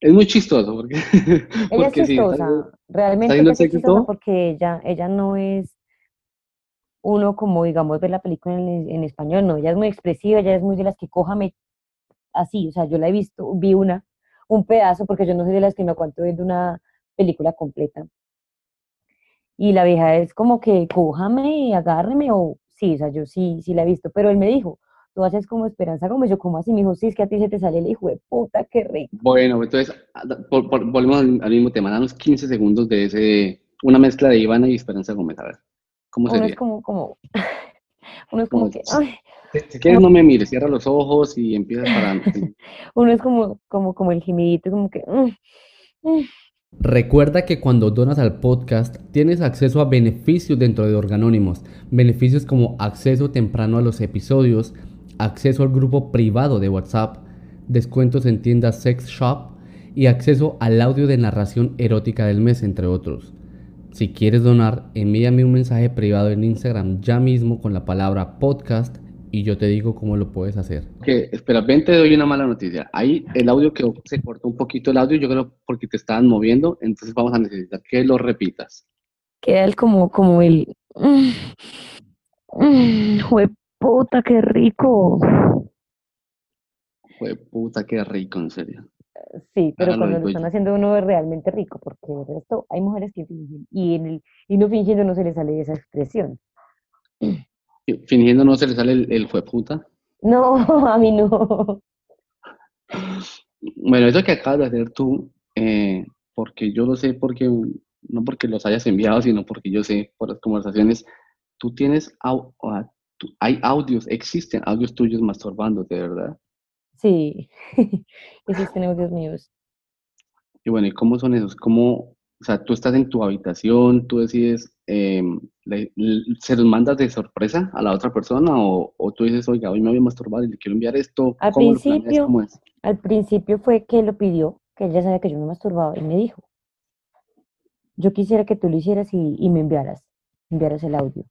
es muy chistoso. Porque, ella es chistosa, realmente es chistosa porque ella, ella no es uno como, digamos, ver la película en, español, no, ella es muy expresiva, ella es muy de las que cójame así, o sea, yo la he visto, vi una, un pedazo, porque yo no soy de las que me aguanto viendo una película completa. Y la vieja es como que cójame, agárreme, o sí, o sea, yo sí, sí la he visto, pero él me dijo, tú haces como Esperanza como yo como así, me dijo, sí, es que a ti se te sale el hijo de puta, qué rico. Bueno, entonces, volvemos al, mismo tema, danos 15 segundos de ese, una mezcla de Ivana y Esperanza Gómez, a ver. ¿Cómo uno es como, como, uno es como que, si quieres no me mires, cierra los ojos y empieza para... uno es como, como, como el gemidito, como que... Mm, mm. Recuerda que cuando donas al podcast tienes acceso a beneficios dentro de Organónimos, beneficios como acceso temprano a los episodios, acceso al grupo privado de WhatsApp, descuentos en tiendas Sex Shop y acceso al audio de narración erótica del mes, entre otros. Si quieres donar, envíame un mensaje privado en Instagram ya mismo con la palabra podcast y yo te digo cómo lo puedes hacer. Que, espera, ven, te doy una mala noticia. Ahí el audio que se cortó un poquito el audio, yo creo porque te estaban moviendo, entonces vamos a necesitar que lo repitas. Queda el como, como el... Mm, puta, qué rico. Jue puta, qué rico, en serio. Sí, pero cuando lo están haciendo uno es realmente rico, porque de resto hay mujeres que fingen y, en el, y no fingiendo no se les sale esa expresión. ¿Fingiendo no se le sale el, el fue puta? No, a mí no. Bueno, eso que acabas de hacer tú, eh, porque yo lo sé, porque no porque los hayas enviado, sino porque yo sé por las conversaciones, tú tienes, hay audios, existen audios tuyos masturbándote, ¿verdad? Sí, existen audios míos. Y bueno, ¿y cómo son esos? ¿Cómo, o sea, tú estás en tu habitación, tú decides em, le- le- ¿se los mandas de sorpresa a la otra persona o, o tú dices, oiga, hoy me voy a masturbar y le quiero enviar esto? Al ¿Cómo planeas? principio- ¿Cómo es? Al principio fue que lo pidió, que él ya sabía que yo me masturbaba y me dijo, yo quisiera que tú lo hicieras y, y me enviaras, enviaras el audio.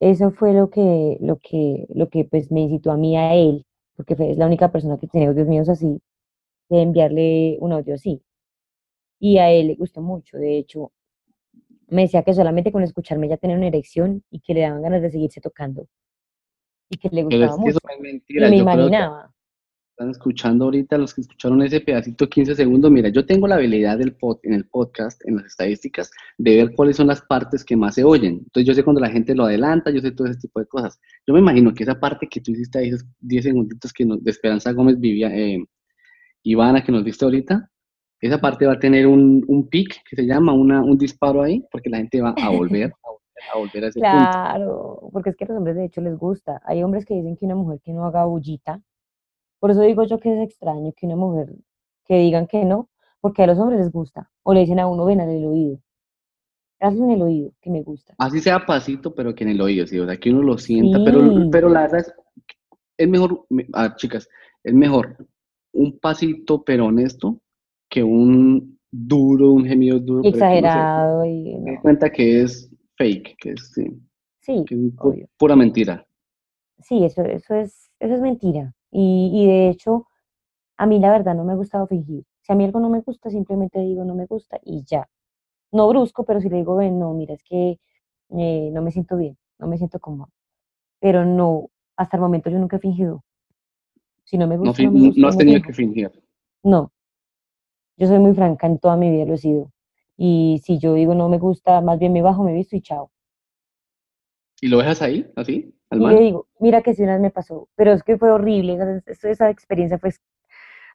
Eso fue lo que, lo que, lo que pues me incitó a mí a él, porque fue, es la única persona que tiene audios míos así, de enviarle un audio así. Y a él le gustó mucho, de hecho, me decía que solamente con escucharme ya tenía una erección y que le daban ganas de seguirse tocando. Y que le Pero es gustaba que eso mucho. es Y mentira. me Yo creo que imaginaba. Están escuchando ahorita, los que escucharon ese pedacito 15 segundos, mira, yo tengo la habilidad del pod, en el podcast, en las estadísticas, de ver cuáles son las partes que más se oyen. Entonces yo sé cuando la gente lo adelanta, yo sé todo ese tipo de cosas. Yo me imagino que esa parte que tú hiciste ahí, esos 10 segunditos que nos, de Esperanza Gómez vivía, eh, Ivana, que nos diste ahorita, esa parte va a tener un, un pic, que se llama, una, un disparo ahí, porque la gente va a volver, a volver, a volver a ese punto. Claro, porque es que a los hombres de hecho les gusta. Hay hombres que dicen que una mujer que no haga bullita, por eso digo yo que es extraño que una mujer que digan que no, porque a los hombres les gusta. O le dicen a uno, ven al el oído. Hazlo en el oído, que me gusta. Así sea pasito, pero que en el oído, sí, o sea, que uno lo sienta, pero, Sí. pero la verdad es, es mejor, me- a ver, chicas, es mejor un pasito pero honesto que un duro, un gemido duro. Y pero que uno se- exagerado y no. cuenta que es fake, que es, sí, Sí, que es pu- obvio. pura mentira. Sí, eso, eso es, eso es mentira. Y, y de hecho, a mí la verdad no me ha gustado fingir. Si a mí algo no me gusta, simplemente digo no me gusta y ya. No brusco, pero si le digo, ven, no, mira, es que eh, no me siento bien, no me siento cómoda. Pero no, hasta el momento yo nunca he fingido. Si no me No, gusta, fi- no me no, gusta, no has no tenido que fingir. No, yo soy muy franca, en toda mi vida lo he sido. Y si yo digo no me gusta, más bien me bajo, me visto y chao. ¿Y lo dejas ahí, así, Y le digo, mira que si una vez me pasó, pero es que fue horrible, esa, esa- esa experiencia fue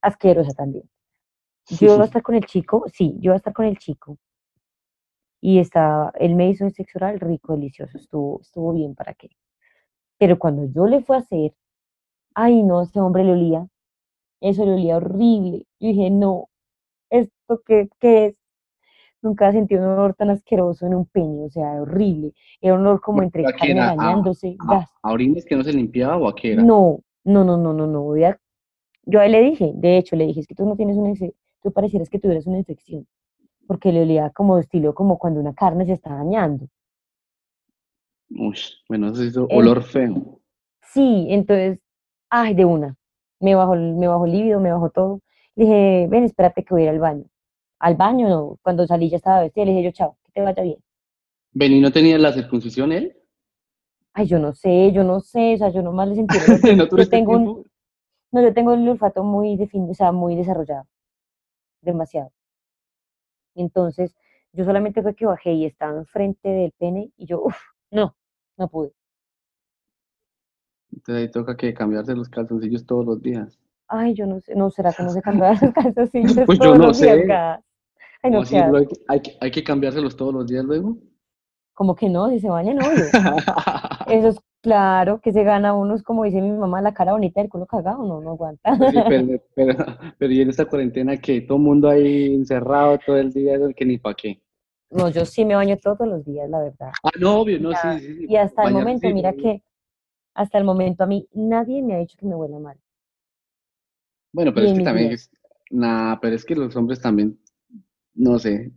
asquerosa también. Yo iba a estar con el chico, sí, yo iba a estar con el chico. Y estaba, él me hizo un sexo oral rico, delicioso, estuvo, estuvo bien, ¿para qué? Pero cuando yo le fui a hacer, ay no, ese hombre le olía, eso le olía horrible. Yo dije, no, ¿esto qué, qué es? Nunca sentí un olor tan asqueroso en un peño, o sea, horrible. Era un olor como entre ¿pero a carne era? ¿A- bañándose, ¿A, gas. a orines que no se limpiaba o a qué era? No, no, no, no, no, no. ya- Yo a él le dije, de hecho, le dije, es que tú no tienes una infección, tú parecieras que tuvieras una infección, porque le olía como estilo, como cuando una carne se está dañando. Uy, bueno, eso es El- olor feo. Sí, entonces, ay, de una. Me bajó, me bajó el líbido, me bajó todo. Le dije, ven, espérate que voy a ir al baño. Al baño. Cuando salí ya estaba vestida, le dije yo, chao, que te vaya bien. Ven, ¿y no tenía la circuncisión él? Ay, yo no sé, yo no sé, o sea, yo nomás le sentí. ¿No Yo tengo un, no, yo tengo el olfato muy definido, o sea, muy desarrollado, demasiado. Entonces, yo solamente fue que bajé y estaba enfrente del pene y yo, uff, no, no pude. Entonces ahí toca que cambiarse los calzoncillos todos los días. Ay, yo no sé, no, será que no se cambiaban los calzoncillos Pues yo todos no los días, sé. gas? Ay, no, ¿Cómo qué así, luego asco. hay, que- hay, que- hay que cambiárselos todos los días luego? Como que no, si se bañan, obvio. Eso es claro, que se gana uno, es como dice mi mamá, la cara bonita del culo cagado, no, no aguanta. Pues sí, pero, pero, pero y en esta cuarentena que todo el mundo ahí encerrado todo el día, que ni para qué. No, yo sí me baño todos los días, la verdad. Ah, no, obvio, no, sí, sí, sí. Y hasta el momento, mira que hasta el momento a mí nadie me ha dicho que me huela mal. Bueno, pero y es que también nah, pero es que los hombres también, no sé,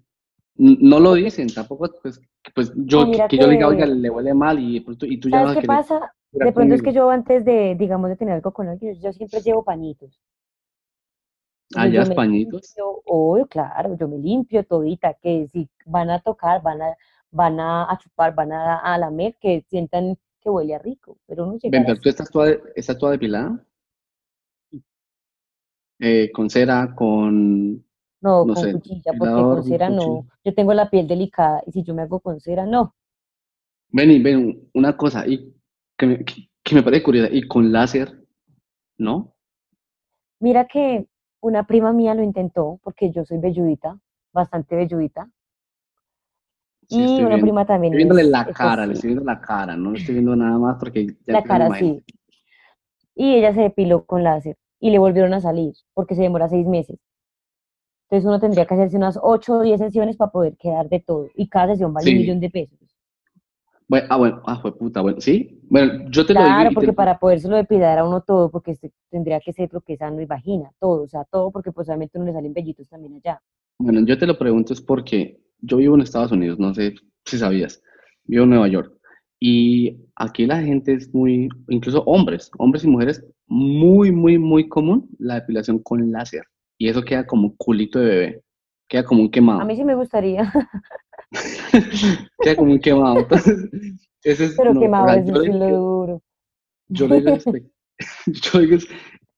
no lo dicen, tampoco, pues, pues yo, No, que, que yo le diga, oiga, le huele mal y, y tú ya ¿Sabes qué pasa? tirar De pronto es que yo antes de, digamos, de tener algo con alguien, yo siempre llevo pañitos. Ah, ya es pañitos. limpio, obvio, claro, yo me limpio todita, que si van a tocar, van a, van a, a chupar, van a, a lamer, que sientan que huele a rico, pero uno Ven, llegar pero tú estás toda, estás toda depilada, eh, con cera, con, no, no con sé, cuchilla, porque con cera no, yo tengo la piel delicada, y si yo me hago con cera, no, Ven, y ven, una cosa, y que me, que, que me parece curiosa, y con láser, ¿no? Mira que una prima mía lo intentó, porque yo soy velludita, bastante velludita, Sí, y una viendo. prima también Estoy viéndole es, la es cara, le estoy viendo la cara, no le estoy viendo nada más porque ya la cara sí, y ella se depiló con láser, y le volvieron a salir, porque se demora seis meses. Entonces uno tendría que hacerse unas 8 o 10 sesiones para poder quedar de todo. Y cada sesión vale un millón de pesos. Bueno, ah, bueno, ah, fue puta, bueno, ¿sí? Bueno, yo te lo digo Claro, y te- porque para podérselo depilar a uno todo, porque tendría que ser lo que es ano y vagina, todo, o sea, todo, porque pues obviamente uno le salen vellitos también allá. Bueno, yo te lo pregunto es porque yo vivo en Estados Unidos, no sé si sabías, vivo en Nueva York. Y aquí la gente es muy, incluso hombres, hombres y mujeres, muy, muy, muy común la depilación con láser. Y eso queda como culito de bebé, queda como un quemado. A mí sí me gustaría, queda como un quemado. Entonces, ese es, pero no, quemado es yo sí digo lo que- duro. Yo lo digo, es espe- yo digo es,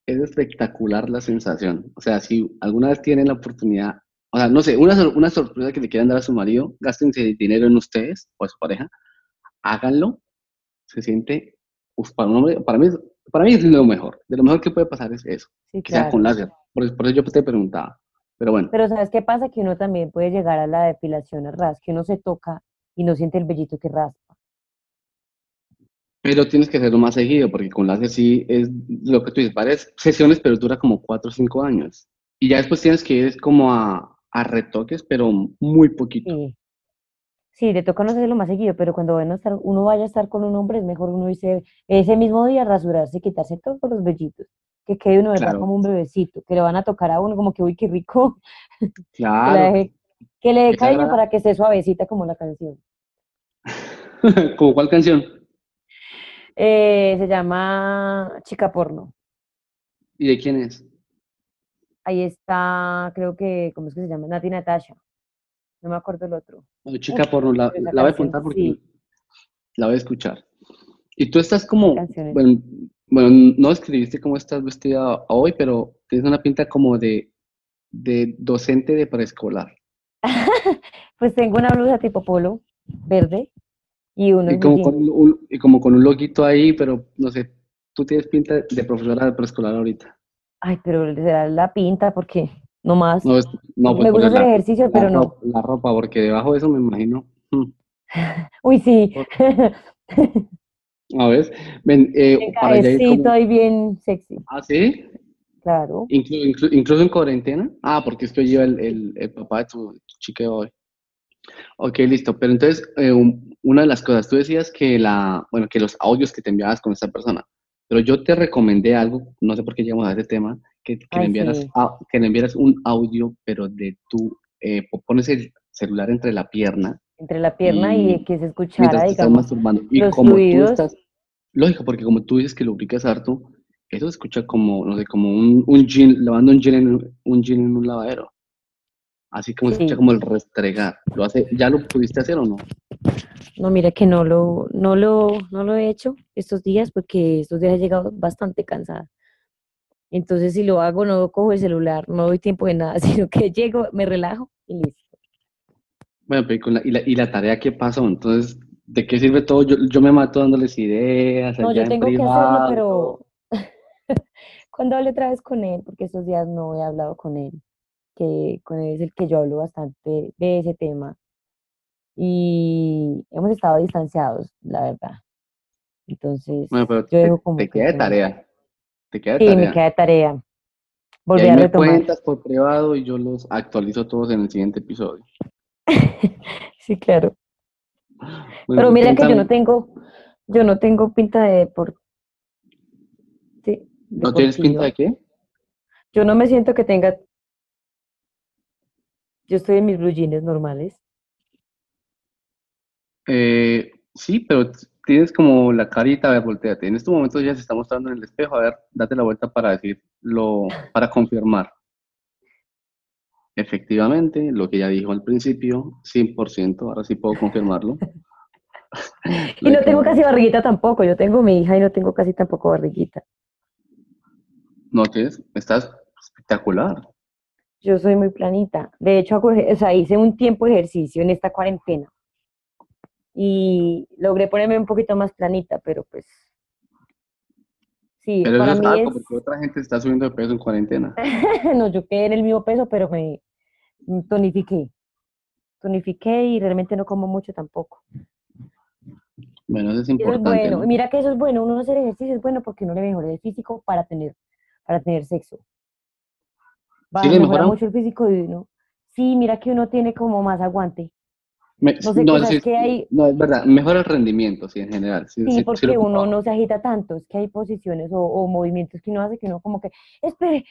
es espectacular la sensación. O sea, si alguna vez tienen la oportunidad, o sea, no sé, una, sor- una sorpresa que le quieran dar a su marido, gástense dinero en ustedes o a su pareja, háganlo. Se siente, uf, para un hombre, para mí, es- para mí es lo mejor. De lo mejor que puede pasar es eso, Sí, que sea con láser. Por, eso- por eso yo te preguntaba. Pero bueno, Pero ¿sabes qué pasa? Que uno también puede llegar a la depilación a ras, que uno se toca y no siente el vellito que raspa. pero tienes que hacerlo más seguido, porque con láser sí es lo que tú dices, varias sesiones, pero dura como 4 o 5 años. Y ya después tienes que ir como a, a retoques, pero muy poquito. Sí. Sí, le toca no hacerlo más seguido, pero cuando van a estar, uno vaya a estar con un hombre, es mejor uno irse ese mismo día rasurarse y quitarse todos los vellitos. Que quede uno de verdad Claro. como un bebecito, que le van a tocar a uno como que, uy, qué rico. Que, Claro, deje- que le dé cariño para que esté suavecita como la canción. ¿como cuál canción? Eh, se llama Chica Porno. ¿Y de quién es? Ahí está, creo que, ¿cómo es que se llama? Nati Natasha. No me acuerdo el otro. No, chica porno, la, voy a apuntar porque sí. la voy a escuchar. Y tú estás como, bueno, bueno, no escribiste cómo estás vestida hoy, pero tienes una pinta como de, de docente de preescolar. Pues tengo una blusa tipo polo, verde, y unos Y como, con un, y como con un loguito ahí, pero no sé, tú tienes pinta de profesora de preescolar ahorita. Ay, pero será la pinta, porque no más. No, es- no, pues me gusta hacer la- ejercicio, la pero no. La ropa, porque debajo de eso me imagino. hmm, Uy, sí. A ver, ven, eh, para allá ir cabecito como- y bien sexy, ¿Ah, sí? claro. Inclu- inclu- incluso en cuarentena. Ah, porque es que lleva el, el- el papá de tu, tu chica hoy. Ok, listo. Pero entonces, eh, un- una de las cosas, tú decías que la, bueno, que los audios que te enviabas con esta persona, pero yo te recomendé algo, no sé por qué llegamos a ese tema, que, que le Ay, enviaras, sí. au- que le enviaras un audio, pero de tu, eh, po- pones el celular entre la pierna Entre la pierna y, Y que se escuchara, digamos. masturbando. Y los como fluidos. tú estás, lógico, porque como tú dices que lubricas harto, eso se escucha como, no sé, como un, un gin, lavando un gin en un, gin en un lavadero. Así como se escucha como el restregar. ¿Lo hace, ¿Ya lo pudiste hacer o no? No, mira que no lo, no lo, no lo he hecho estos días porque estos días he llegado bastante cansada. Entonces, si lo hago, no cojo el celular, no doy tiempo de nada, sino que llego, me relajo y listo. Bueno, pero ¿y, con la, y, la, y la tarea qué pasó? Entonces, ¿de qué sirve todo? Yo, yo me mato dándoles ideas, No, allá yo en tengo que hacerlo, pero cuando hable otra vez con él, porque estos días no he hablado con él, que con él es el que yo hablo bastante de ese tema. Y hemos estado distanciados, la verdad. Entonces, Bueno, pero yo te, dejo como te que queda de sea- tarea. Te queda de Sí, tarea. me queda de tarea. Ahí a me retomar. cuentas por privado y yo los actualizo todos en el siguiente episodio. Sí, claro. Bueno, Pero mira que yo no tengo, yo no tengo pinta de por sí, ¿No tienes pinta de qué? Yo no me siento que tenga. Yo estoy en mis blue jeans normales. Eh, sí, pero tienes como la carita, a ver, volteate. En este momento ya se está mostrando en el espejo, a ver, date la vuelta para decirlo, para confirmar. Efectivamente, lo que ya dijo al principio, 100%, ahora sí puedo confirmarlo. Y no tengo casi barriguita tampoco. Yo tengo mi hija y no tengo casi tampoco barriguita. No tienes, estás espectacular. Yo soy muy planita. De hecho, o sea, hice un tiempo de ejercicio en esta cuarentena. Y logré ponerme un poquito más planita, pero pues. Sí, Pero eso para es mí algo, es. porque otra gente está subiendo de peso en cuarentena. No, yo quedé en el mismo peso, pero me tonifiqué. Tonifiqué y realmente no como mucho tampoco. Bueno, eso es Y eso es importante. bueno. ¿no? Y mira que eso es bueno. Uno hacer ejercicio es bueno porque uno le mejora el físico para tener, para tener sexo. Va, ¿Sí le mejora mucho el físico de uno. Sí, mira que uno tiene como más aguante. Me- No sé, no, cosas sí, que hay- no, es verdad, mejora el rendimiento, sí, en general. Sí, Sí, sí, sí porque uno no se agita tanto, es que hay posiciones o, o movimientos que uno hace que uno como que, espere,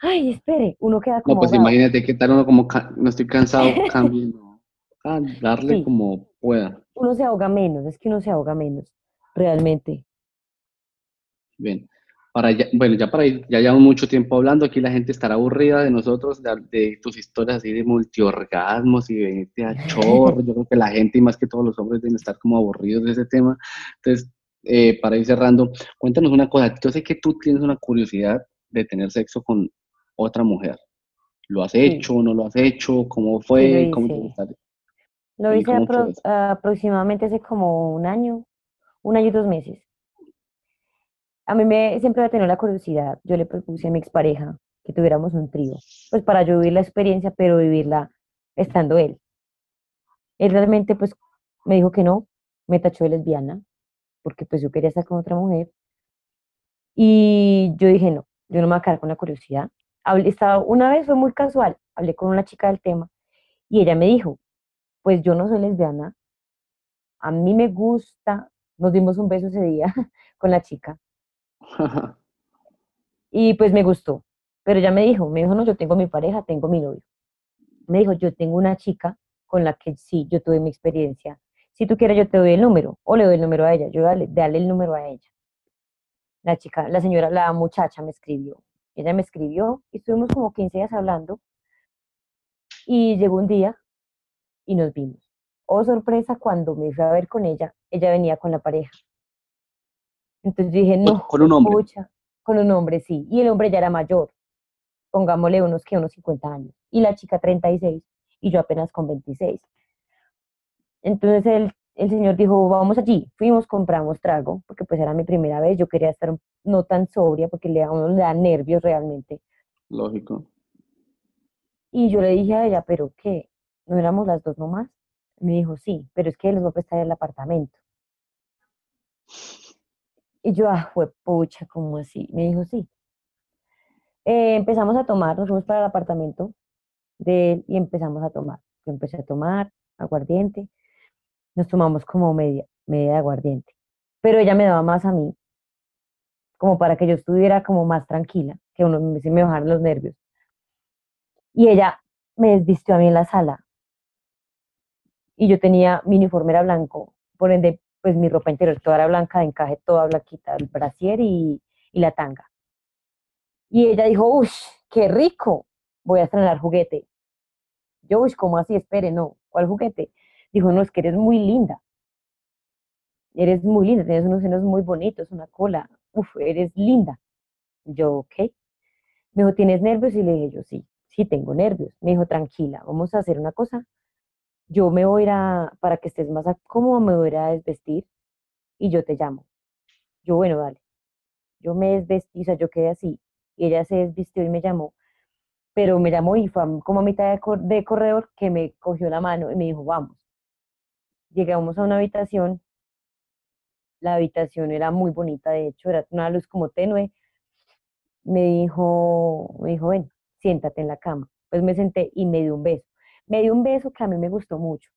ay, espere, uno queda No, como pues ahogado. imagínate qué tal uno como, no estoy cansado, cambie, no. Ah, darle Sí. como pueda. Uno se ahoga menos, es que uno se ahoga menos, realmente. Bien. Para ya, bueno, ya para ir, ya llevamos mucho tiempo hablando, aquí la gente estará aburrida de nosotros, de, de tus historias así de multiorgasmos y de, de a chorro. Yo creo que la gente y más que todos los hombres deben estar como aburridos de ese tema. Entonces, eh, para ir cerrando, cuéntanos una cosa. Yo sé que tú tienes una curiosidad de tener sexo con otra mujer. ¿Lo has Sí. hecho? ¿No lo has hecho? ¿Cómo fue? ¿Cómo te gustaría? Lo ¿Y hice apro- aproximadamente hace como un año, un año y dos meses. A mí me siempre me tenido la curiosidad. Yo le propuse a mi expareja que tuviéramos un trío, pues para yo vivir la experiencia, pero vivirla estando él. Él realmente pues me dijo que no, me tachó de lesbiana, porque pues yo quería estar con otra mujer. Y yo dije, no, yo no me voy a quedar con la curiosidad. Hablé, estaba, una vez fue muy casual, hablé con una chica del tema y ella me dijo, pues yo no soy lesbiana, a mí me gusta, nos dimos un beso ese día con la chica y pues me gustó, pero ella me dijo, me dijo, no, yo tengo mi pareja, tengo mi novio. Me dijo, yo tengo una chica con la que sí, yo tuve mi experiencia. Si tú quieres, yo te doy el número o le doy el número a ella, yo dale, dale el número a ella. La chica, la señora, la muchacha me escribió. Ella me escribió y estuvimos como 15 días hablando y llegó un día y nos vimos. Oh, sorpresa, cuando me fui a ver con ella, ella venía con la pareja. Entonces dije, no, con un hombre. pucha, con un hombre, sí. Y el hombre ya era mayor, pongámosle unos que unos 50 años. Y la chica 36 y yo apenas con 26. Entonces el, el señor dijo, vamos allí. Fuimos, compramos trago, porque pues era mi primera vez. Yo quería estar no tan sobria, porque le, a uno le da nervios realmente. Lógico. Y yo le dije a ella, ¿pero qué? ¿No éramos las dos nomás? Me dijo, sí, pero es que les voy a prestar el apartamento. Y yo, ah, fue pucha, ¿cómo así? Me dijo, sí. Eh, empezamos a tomar, nos fuimos para el apartamento de él y empezamos a tomar. Yo empecé a tomar aguardiente, nos tomamos como media, media de aguardiente. Pero ella me daba más a mí, como para que yo estuviera como más tranquila, que uno se me bajaran los nervios. Y ella me desvistió a mí en la sala. Y yo tenía, mi uniforme blanco, por ende, pues mi ropa interior toda era blanca, de encaje toda blanquita, el brasier y, y la tanga. Y ella dijo, uff, qué rico, voy a estrenar juguete. Yo, uff, ¿cómo así? Espere, no, ¿cuál juguete? Dijo, no, es que eres muy linda. Eres muy linda, tienes unos senos muy bonitos, una cola, uff, eres linda. Yo, ok. Me dijo, ¿tienes nervios? Y le dije, yo, sí, sí tengo nervios. Me dijo, tranquila, vamos a hacer una cosa. Yo me voy a para que estés más cómodo, me voy a ir a desvestir y yo te llamo. Yo, bueno, dale. Yo me desvestí, o sea, yo quedé así. Y ella se desvistió y me llamó. Pero me llamó y fue como a mitad de, de corredor que me cogió la mano y me dijo, vamos. Llegamos a una habitación. La habitación era muy bonita, de hecho, era una luz como tenue. Me dijo, me dijo, ven, siéntate en la cama. Pues me senté y me dio un beso. Me dio un beso que a mí me gustó mucho.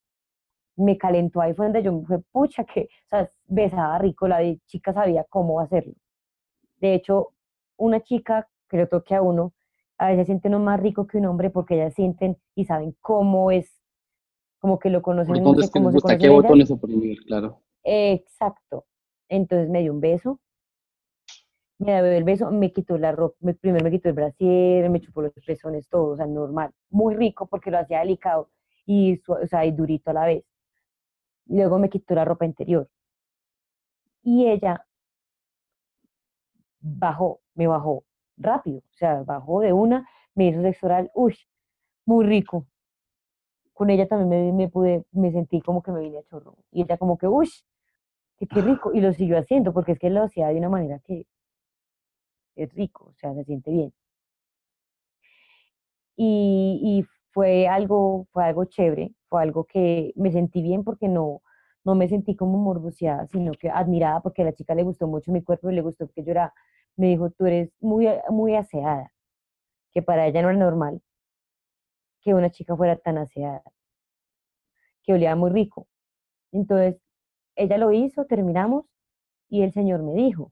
Me calentó ahí fue donde yo me fue, pucha, que, o besaba rico, la chica sabía cómo hacerlo. De hecho, una chica que le toque a uno, a veces sienten uno más rico que un hombre porque ellas sienten y saben cómo es, como que lo conocen, ¿Por no dónde sé es que cómo les se gusta? ¿Qué conocen ellas. botones oprimir? Claro. Exacto. Entonces me dio un beso, me dio el beso, me quitó la ropa, me- primero me quitó el brasier, me chupó los pezones, todo, o sea, normal. Muy rico porque lo hacía delicado y, o sea, y durito a la vez. Luego me quitó la ropa interior. Y ella bajó, me bajó rápido, o sea, bajó de una, me hizo sexo oral, uy, muy rico. Con ella también me, me pude, me sentí como que me vine a chorro. Y ella como que, uy, que qué rico. Y lo siguió haciendo porque es que lo hacía de una manera que es rico, o sea, se siente bien. Y, y fue algo, fue algo chévere, fue algo que me sentí bien porque no, no me sentí como morboseada, sino que admirada porque a la chica le gustó mucho mi cuerpo y le gustó que yo era, me dijo, tú eres muy, muy aseada. que para ella no era normal que una chica fuera tan aseada, que olía muy rico. Entonces, ella lo hizo, terminamos y el señor me dijo,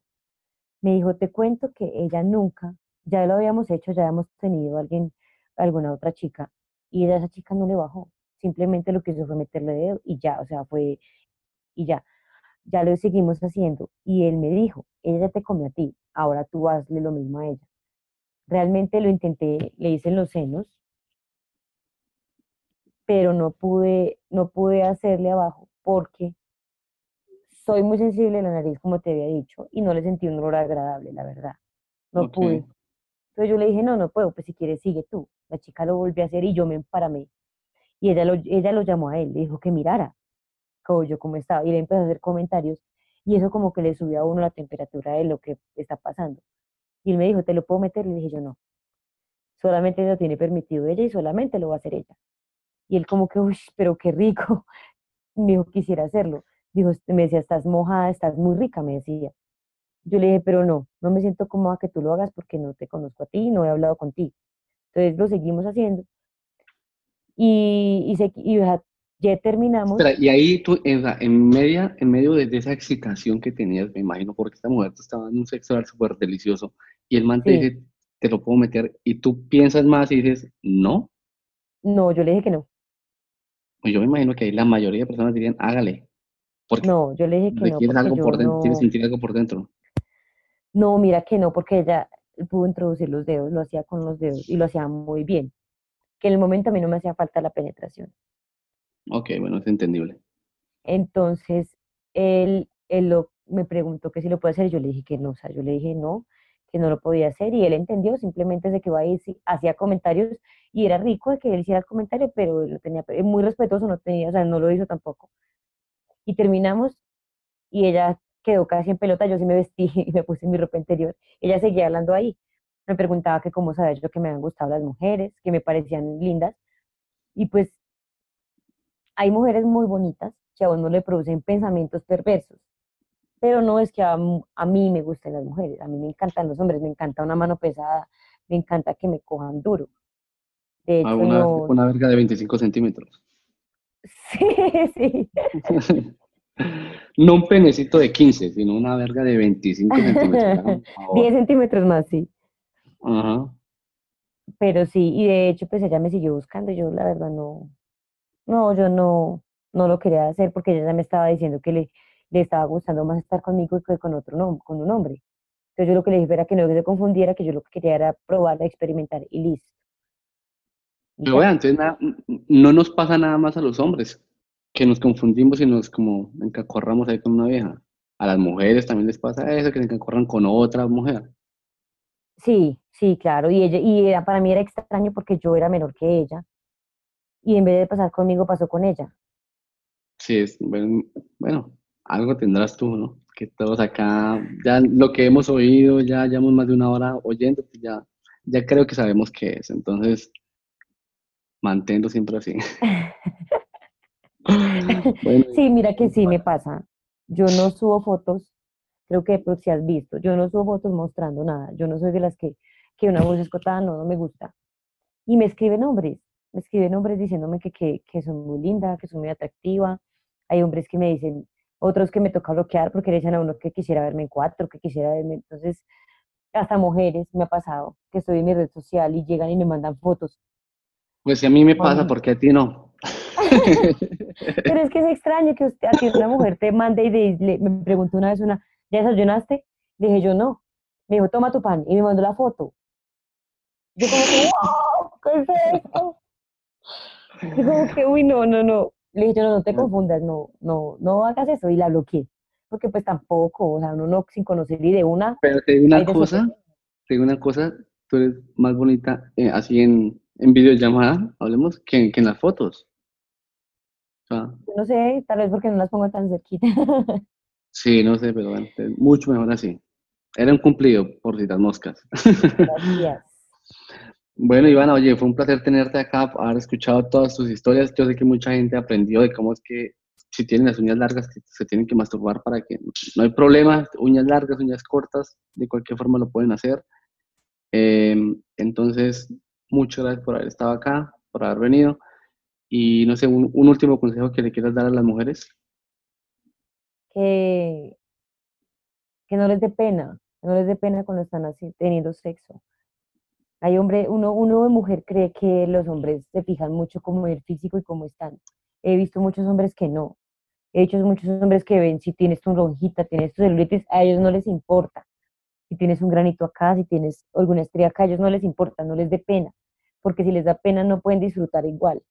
me dijo, te cuento que ella nunca, ya lo habíamos hecho, ya habíamos tenido alguien, alguna otra chica, y a esa chica no le bajó, simplemente lo que hizo fue meterle dedo y ya, o sea, fue, y ya, ya lo seguimos haciendo. Y él me dijo, ella te comió a ti, ahora tú hazle lo mismo a ella. Realmente lo intenté, le hice en los senos, pero no pude, no pude hacerle abajo porque soy muy sensible a la nariz, como te había dicho, y no le sentí un olor agradable, la verdad. No pude. Entonces yo le dije, no, no puedo, pues si quieres sigue tú. La chica lo volvió a hacer y yo me emparamé. Y ella lo, ella lo llamó a él, le dijo que mirara como yo cómo estaba. Y le empezó a hacer comentarios y eso como que le subió a uno la temperatura de lo que está pasando. Y él me dijo, ¿te lo puedo meter? Le dije yo, no. Solamente lo tiene permitido ella y solamente lo va a hacer ella. Y él como que, uy, pero qué rico. Me dijo, quisiera hacerlo. Dijo, me decía, estás mojada, estás muy rica, me decía. Yo le dije, pero no, no me siento cómoda que tú lo hagas porque no te conozco a ti, no he hablado contigo. Entonces lo seguimos haciendo. Y, y, se, y ya terminamos. y ahí tú, en, en, media, en medio de, esa excitación que tenías, me imagino, porque esta mujer te estaba en un sexo súper delicioso, y el man te dice, te lo puedo meter, y tú piensas más y dices, no. No, yo le dije que no. Pues yo me imagino que ahí la mayoría de personas dirían, hágale. Porque no, yo le dije que no. Algo por dentro, quieres sentir algo por dentro. No, mira que no, porque ella pudo introducir los dedos, lo hacía con los dedos y lo hacía muy bien. Que en el momento a mí no me hacía falta la penetración. Ok, bueno, es entendible. Entonces, él, él lo, me preguntó que si lo puede hacer yo le dije que no, o sea, yo le dije no, que no lo podía hacer y él entendió, simplemente se quedó ahí, hacía comentarios y era rico de que él hiciera el comentario, pero él lo tenía, muy respetuoso, no tenía, o sea, no lo hizo tampoco. Y terminamos y ella quedó casi en pelota, yo sí me vestí y me puse mi ropa interior, ella seguía hablando ahí, me preguntaba que cómo sabía yo que me habían gustado las mujeres, que me parecían lindas, y pues hay mujeres muy bonitas que a uno le producen pensamientos perversos, pero no es que a, mí me gusten las mujeres, a mí me encantan los hombres, me encanta una mano pesada, me encanta que me cojan duro. De ah, hecho, una, verga de 25 centímetros. Sí, sí. no un penecito de 15, sino una verga de 25 centímetros. 10 centímetros más, sí. Ajá. Pero sí, y de hecho, pues ella me siguió buscando, yo la verdad no, no, yo no, no lo quería hacer porque ella ya me estaba diciendo que le, le estaba gustando más estar conmigo que con otro nombre, con un hombre. Entonces yo lo que le dije era que no se confundiera, que yo lo que quería era probar, experimentar y listo. Pero vean, entonces no nos pasa nada más a los hombres, que nos confundimos y nos como encacorramos ahí con una vieja. A las mujeres también les pasa eso, que se encacorran con otra mujer. Sí, sí, claro. Y ella, y era, para mí era extraño porque yo era menor que ella. Y en vez de pasar conmigo, pasó con ella. Sí, es, bueno, algo tendrás tú, ¿no? Que todos acá, ya lo que hemos oído, ya llevamos más de una hora oyendo, pues ya, ya creo que sabemos qué es. Entonces, mantendo siempre así. sí, mira que sí me pasa. Yo no subo fotos, creo que por si has visto, yo no subo fotos mostrando nada. Yo no soy de las que, que una voz escotada no, no me gusta. Y me escriben hombres, me escriben hombres diciéndome que, que, que son muy linda, que son muy atractiva. Hay hombres que me dicen, otros que me toca bloquear porque le dicen a uno que quisiera verme en cuatro, que quisiera verme. Entonces, hasta mujeres me ha pasado que estoy en mi red social y llegan y me mandan fotos. Pues a mí me pasa, porque a ti no. Pero es que es extraño que usted, a ti una mujer te mande y me preguntó una vez una, ¿ya desayunaste? Le dije yo no. Me dijo, toma tu pan y me mandó la foto. Yo como que, wow, ¿qué es esto? Y como que, uy, no, no, no. Le dije, no, no te confundas, no, no, no hagas eso. Y la bloqueé. Porque pues tampoco, o sea, uno no sin conocer y de una. Pero te digo una cosa, te digo una cosa, tú eres más bonita eh, así en, en videollamada, hablemos, que, que en las fotos. no sé, tal vez porque no las pongo tan cerquita. sí, no sé, pero bueno, mucho mejor así. Era un cumplido, por si las moscas. Gracias. Bueno, Ivana, oye, fue un placer tenerte acá, haber escuchado todas tus historias. Yo sé que mucha gente aprendió de cómo es que si tienen las uñas largas se tienen que masturbar para que no hay problema, uñas largas, uñas cortas, de cualquier forma lo pueden hacer. Em, entonces, muchas gracias por haber estado acá, por haber venido. Y no sé, un, último consejo que le quieras dar a las mujeres. Que, que no les dé pena, no les dé pena cuando están así, teniendo sexo. Hay hombre, uno, uno de mujer cree que los hombres se fijan mucho como el físico y cómo están. He visto muchos hombres que no. He visto muchos hombres que ven si tienes tu lonjita, tienes tu celulitis, a ellos no les importa. Si tienes un granito acá, si tienes alguna estría acá, a ellos no les importa, no les dé pena. Porque si les da pena no pueden disfrutar igual.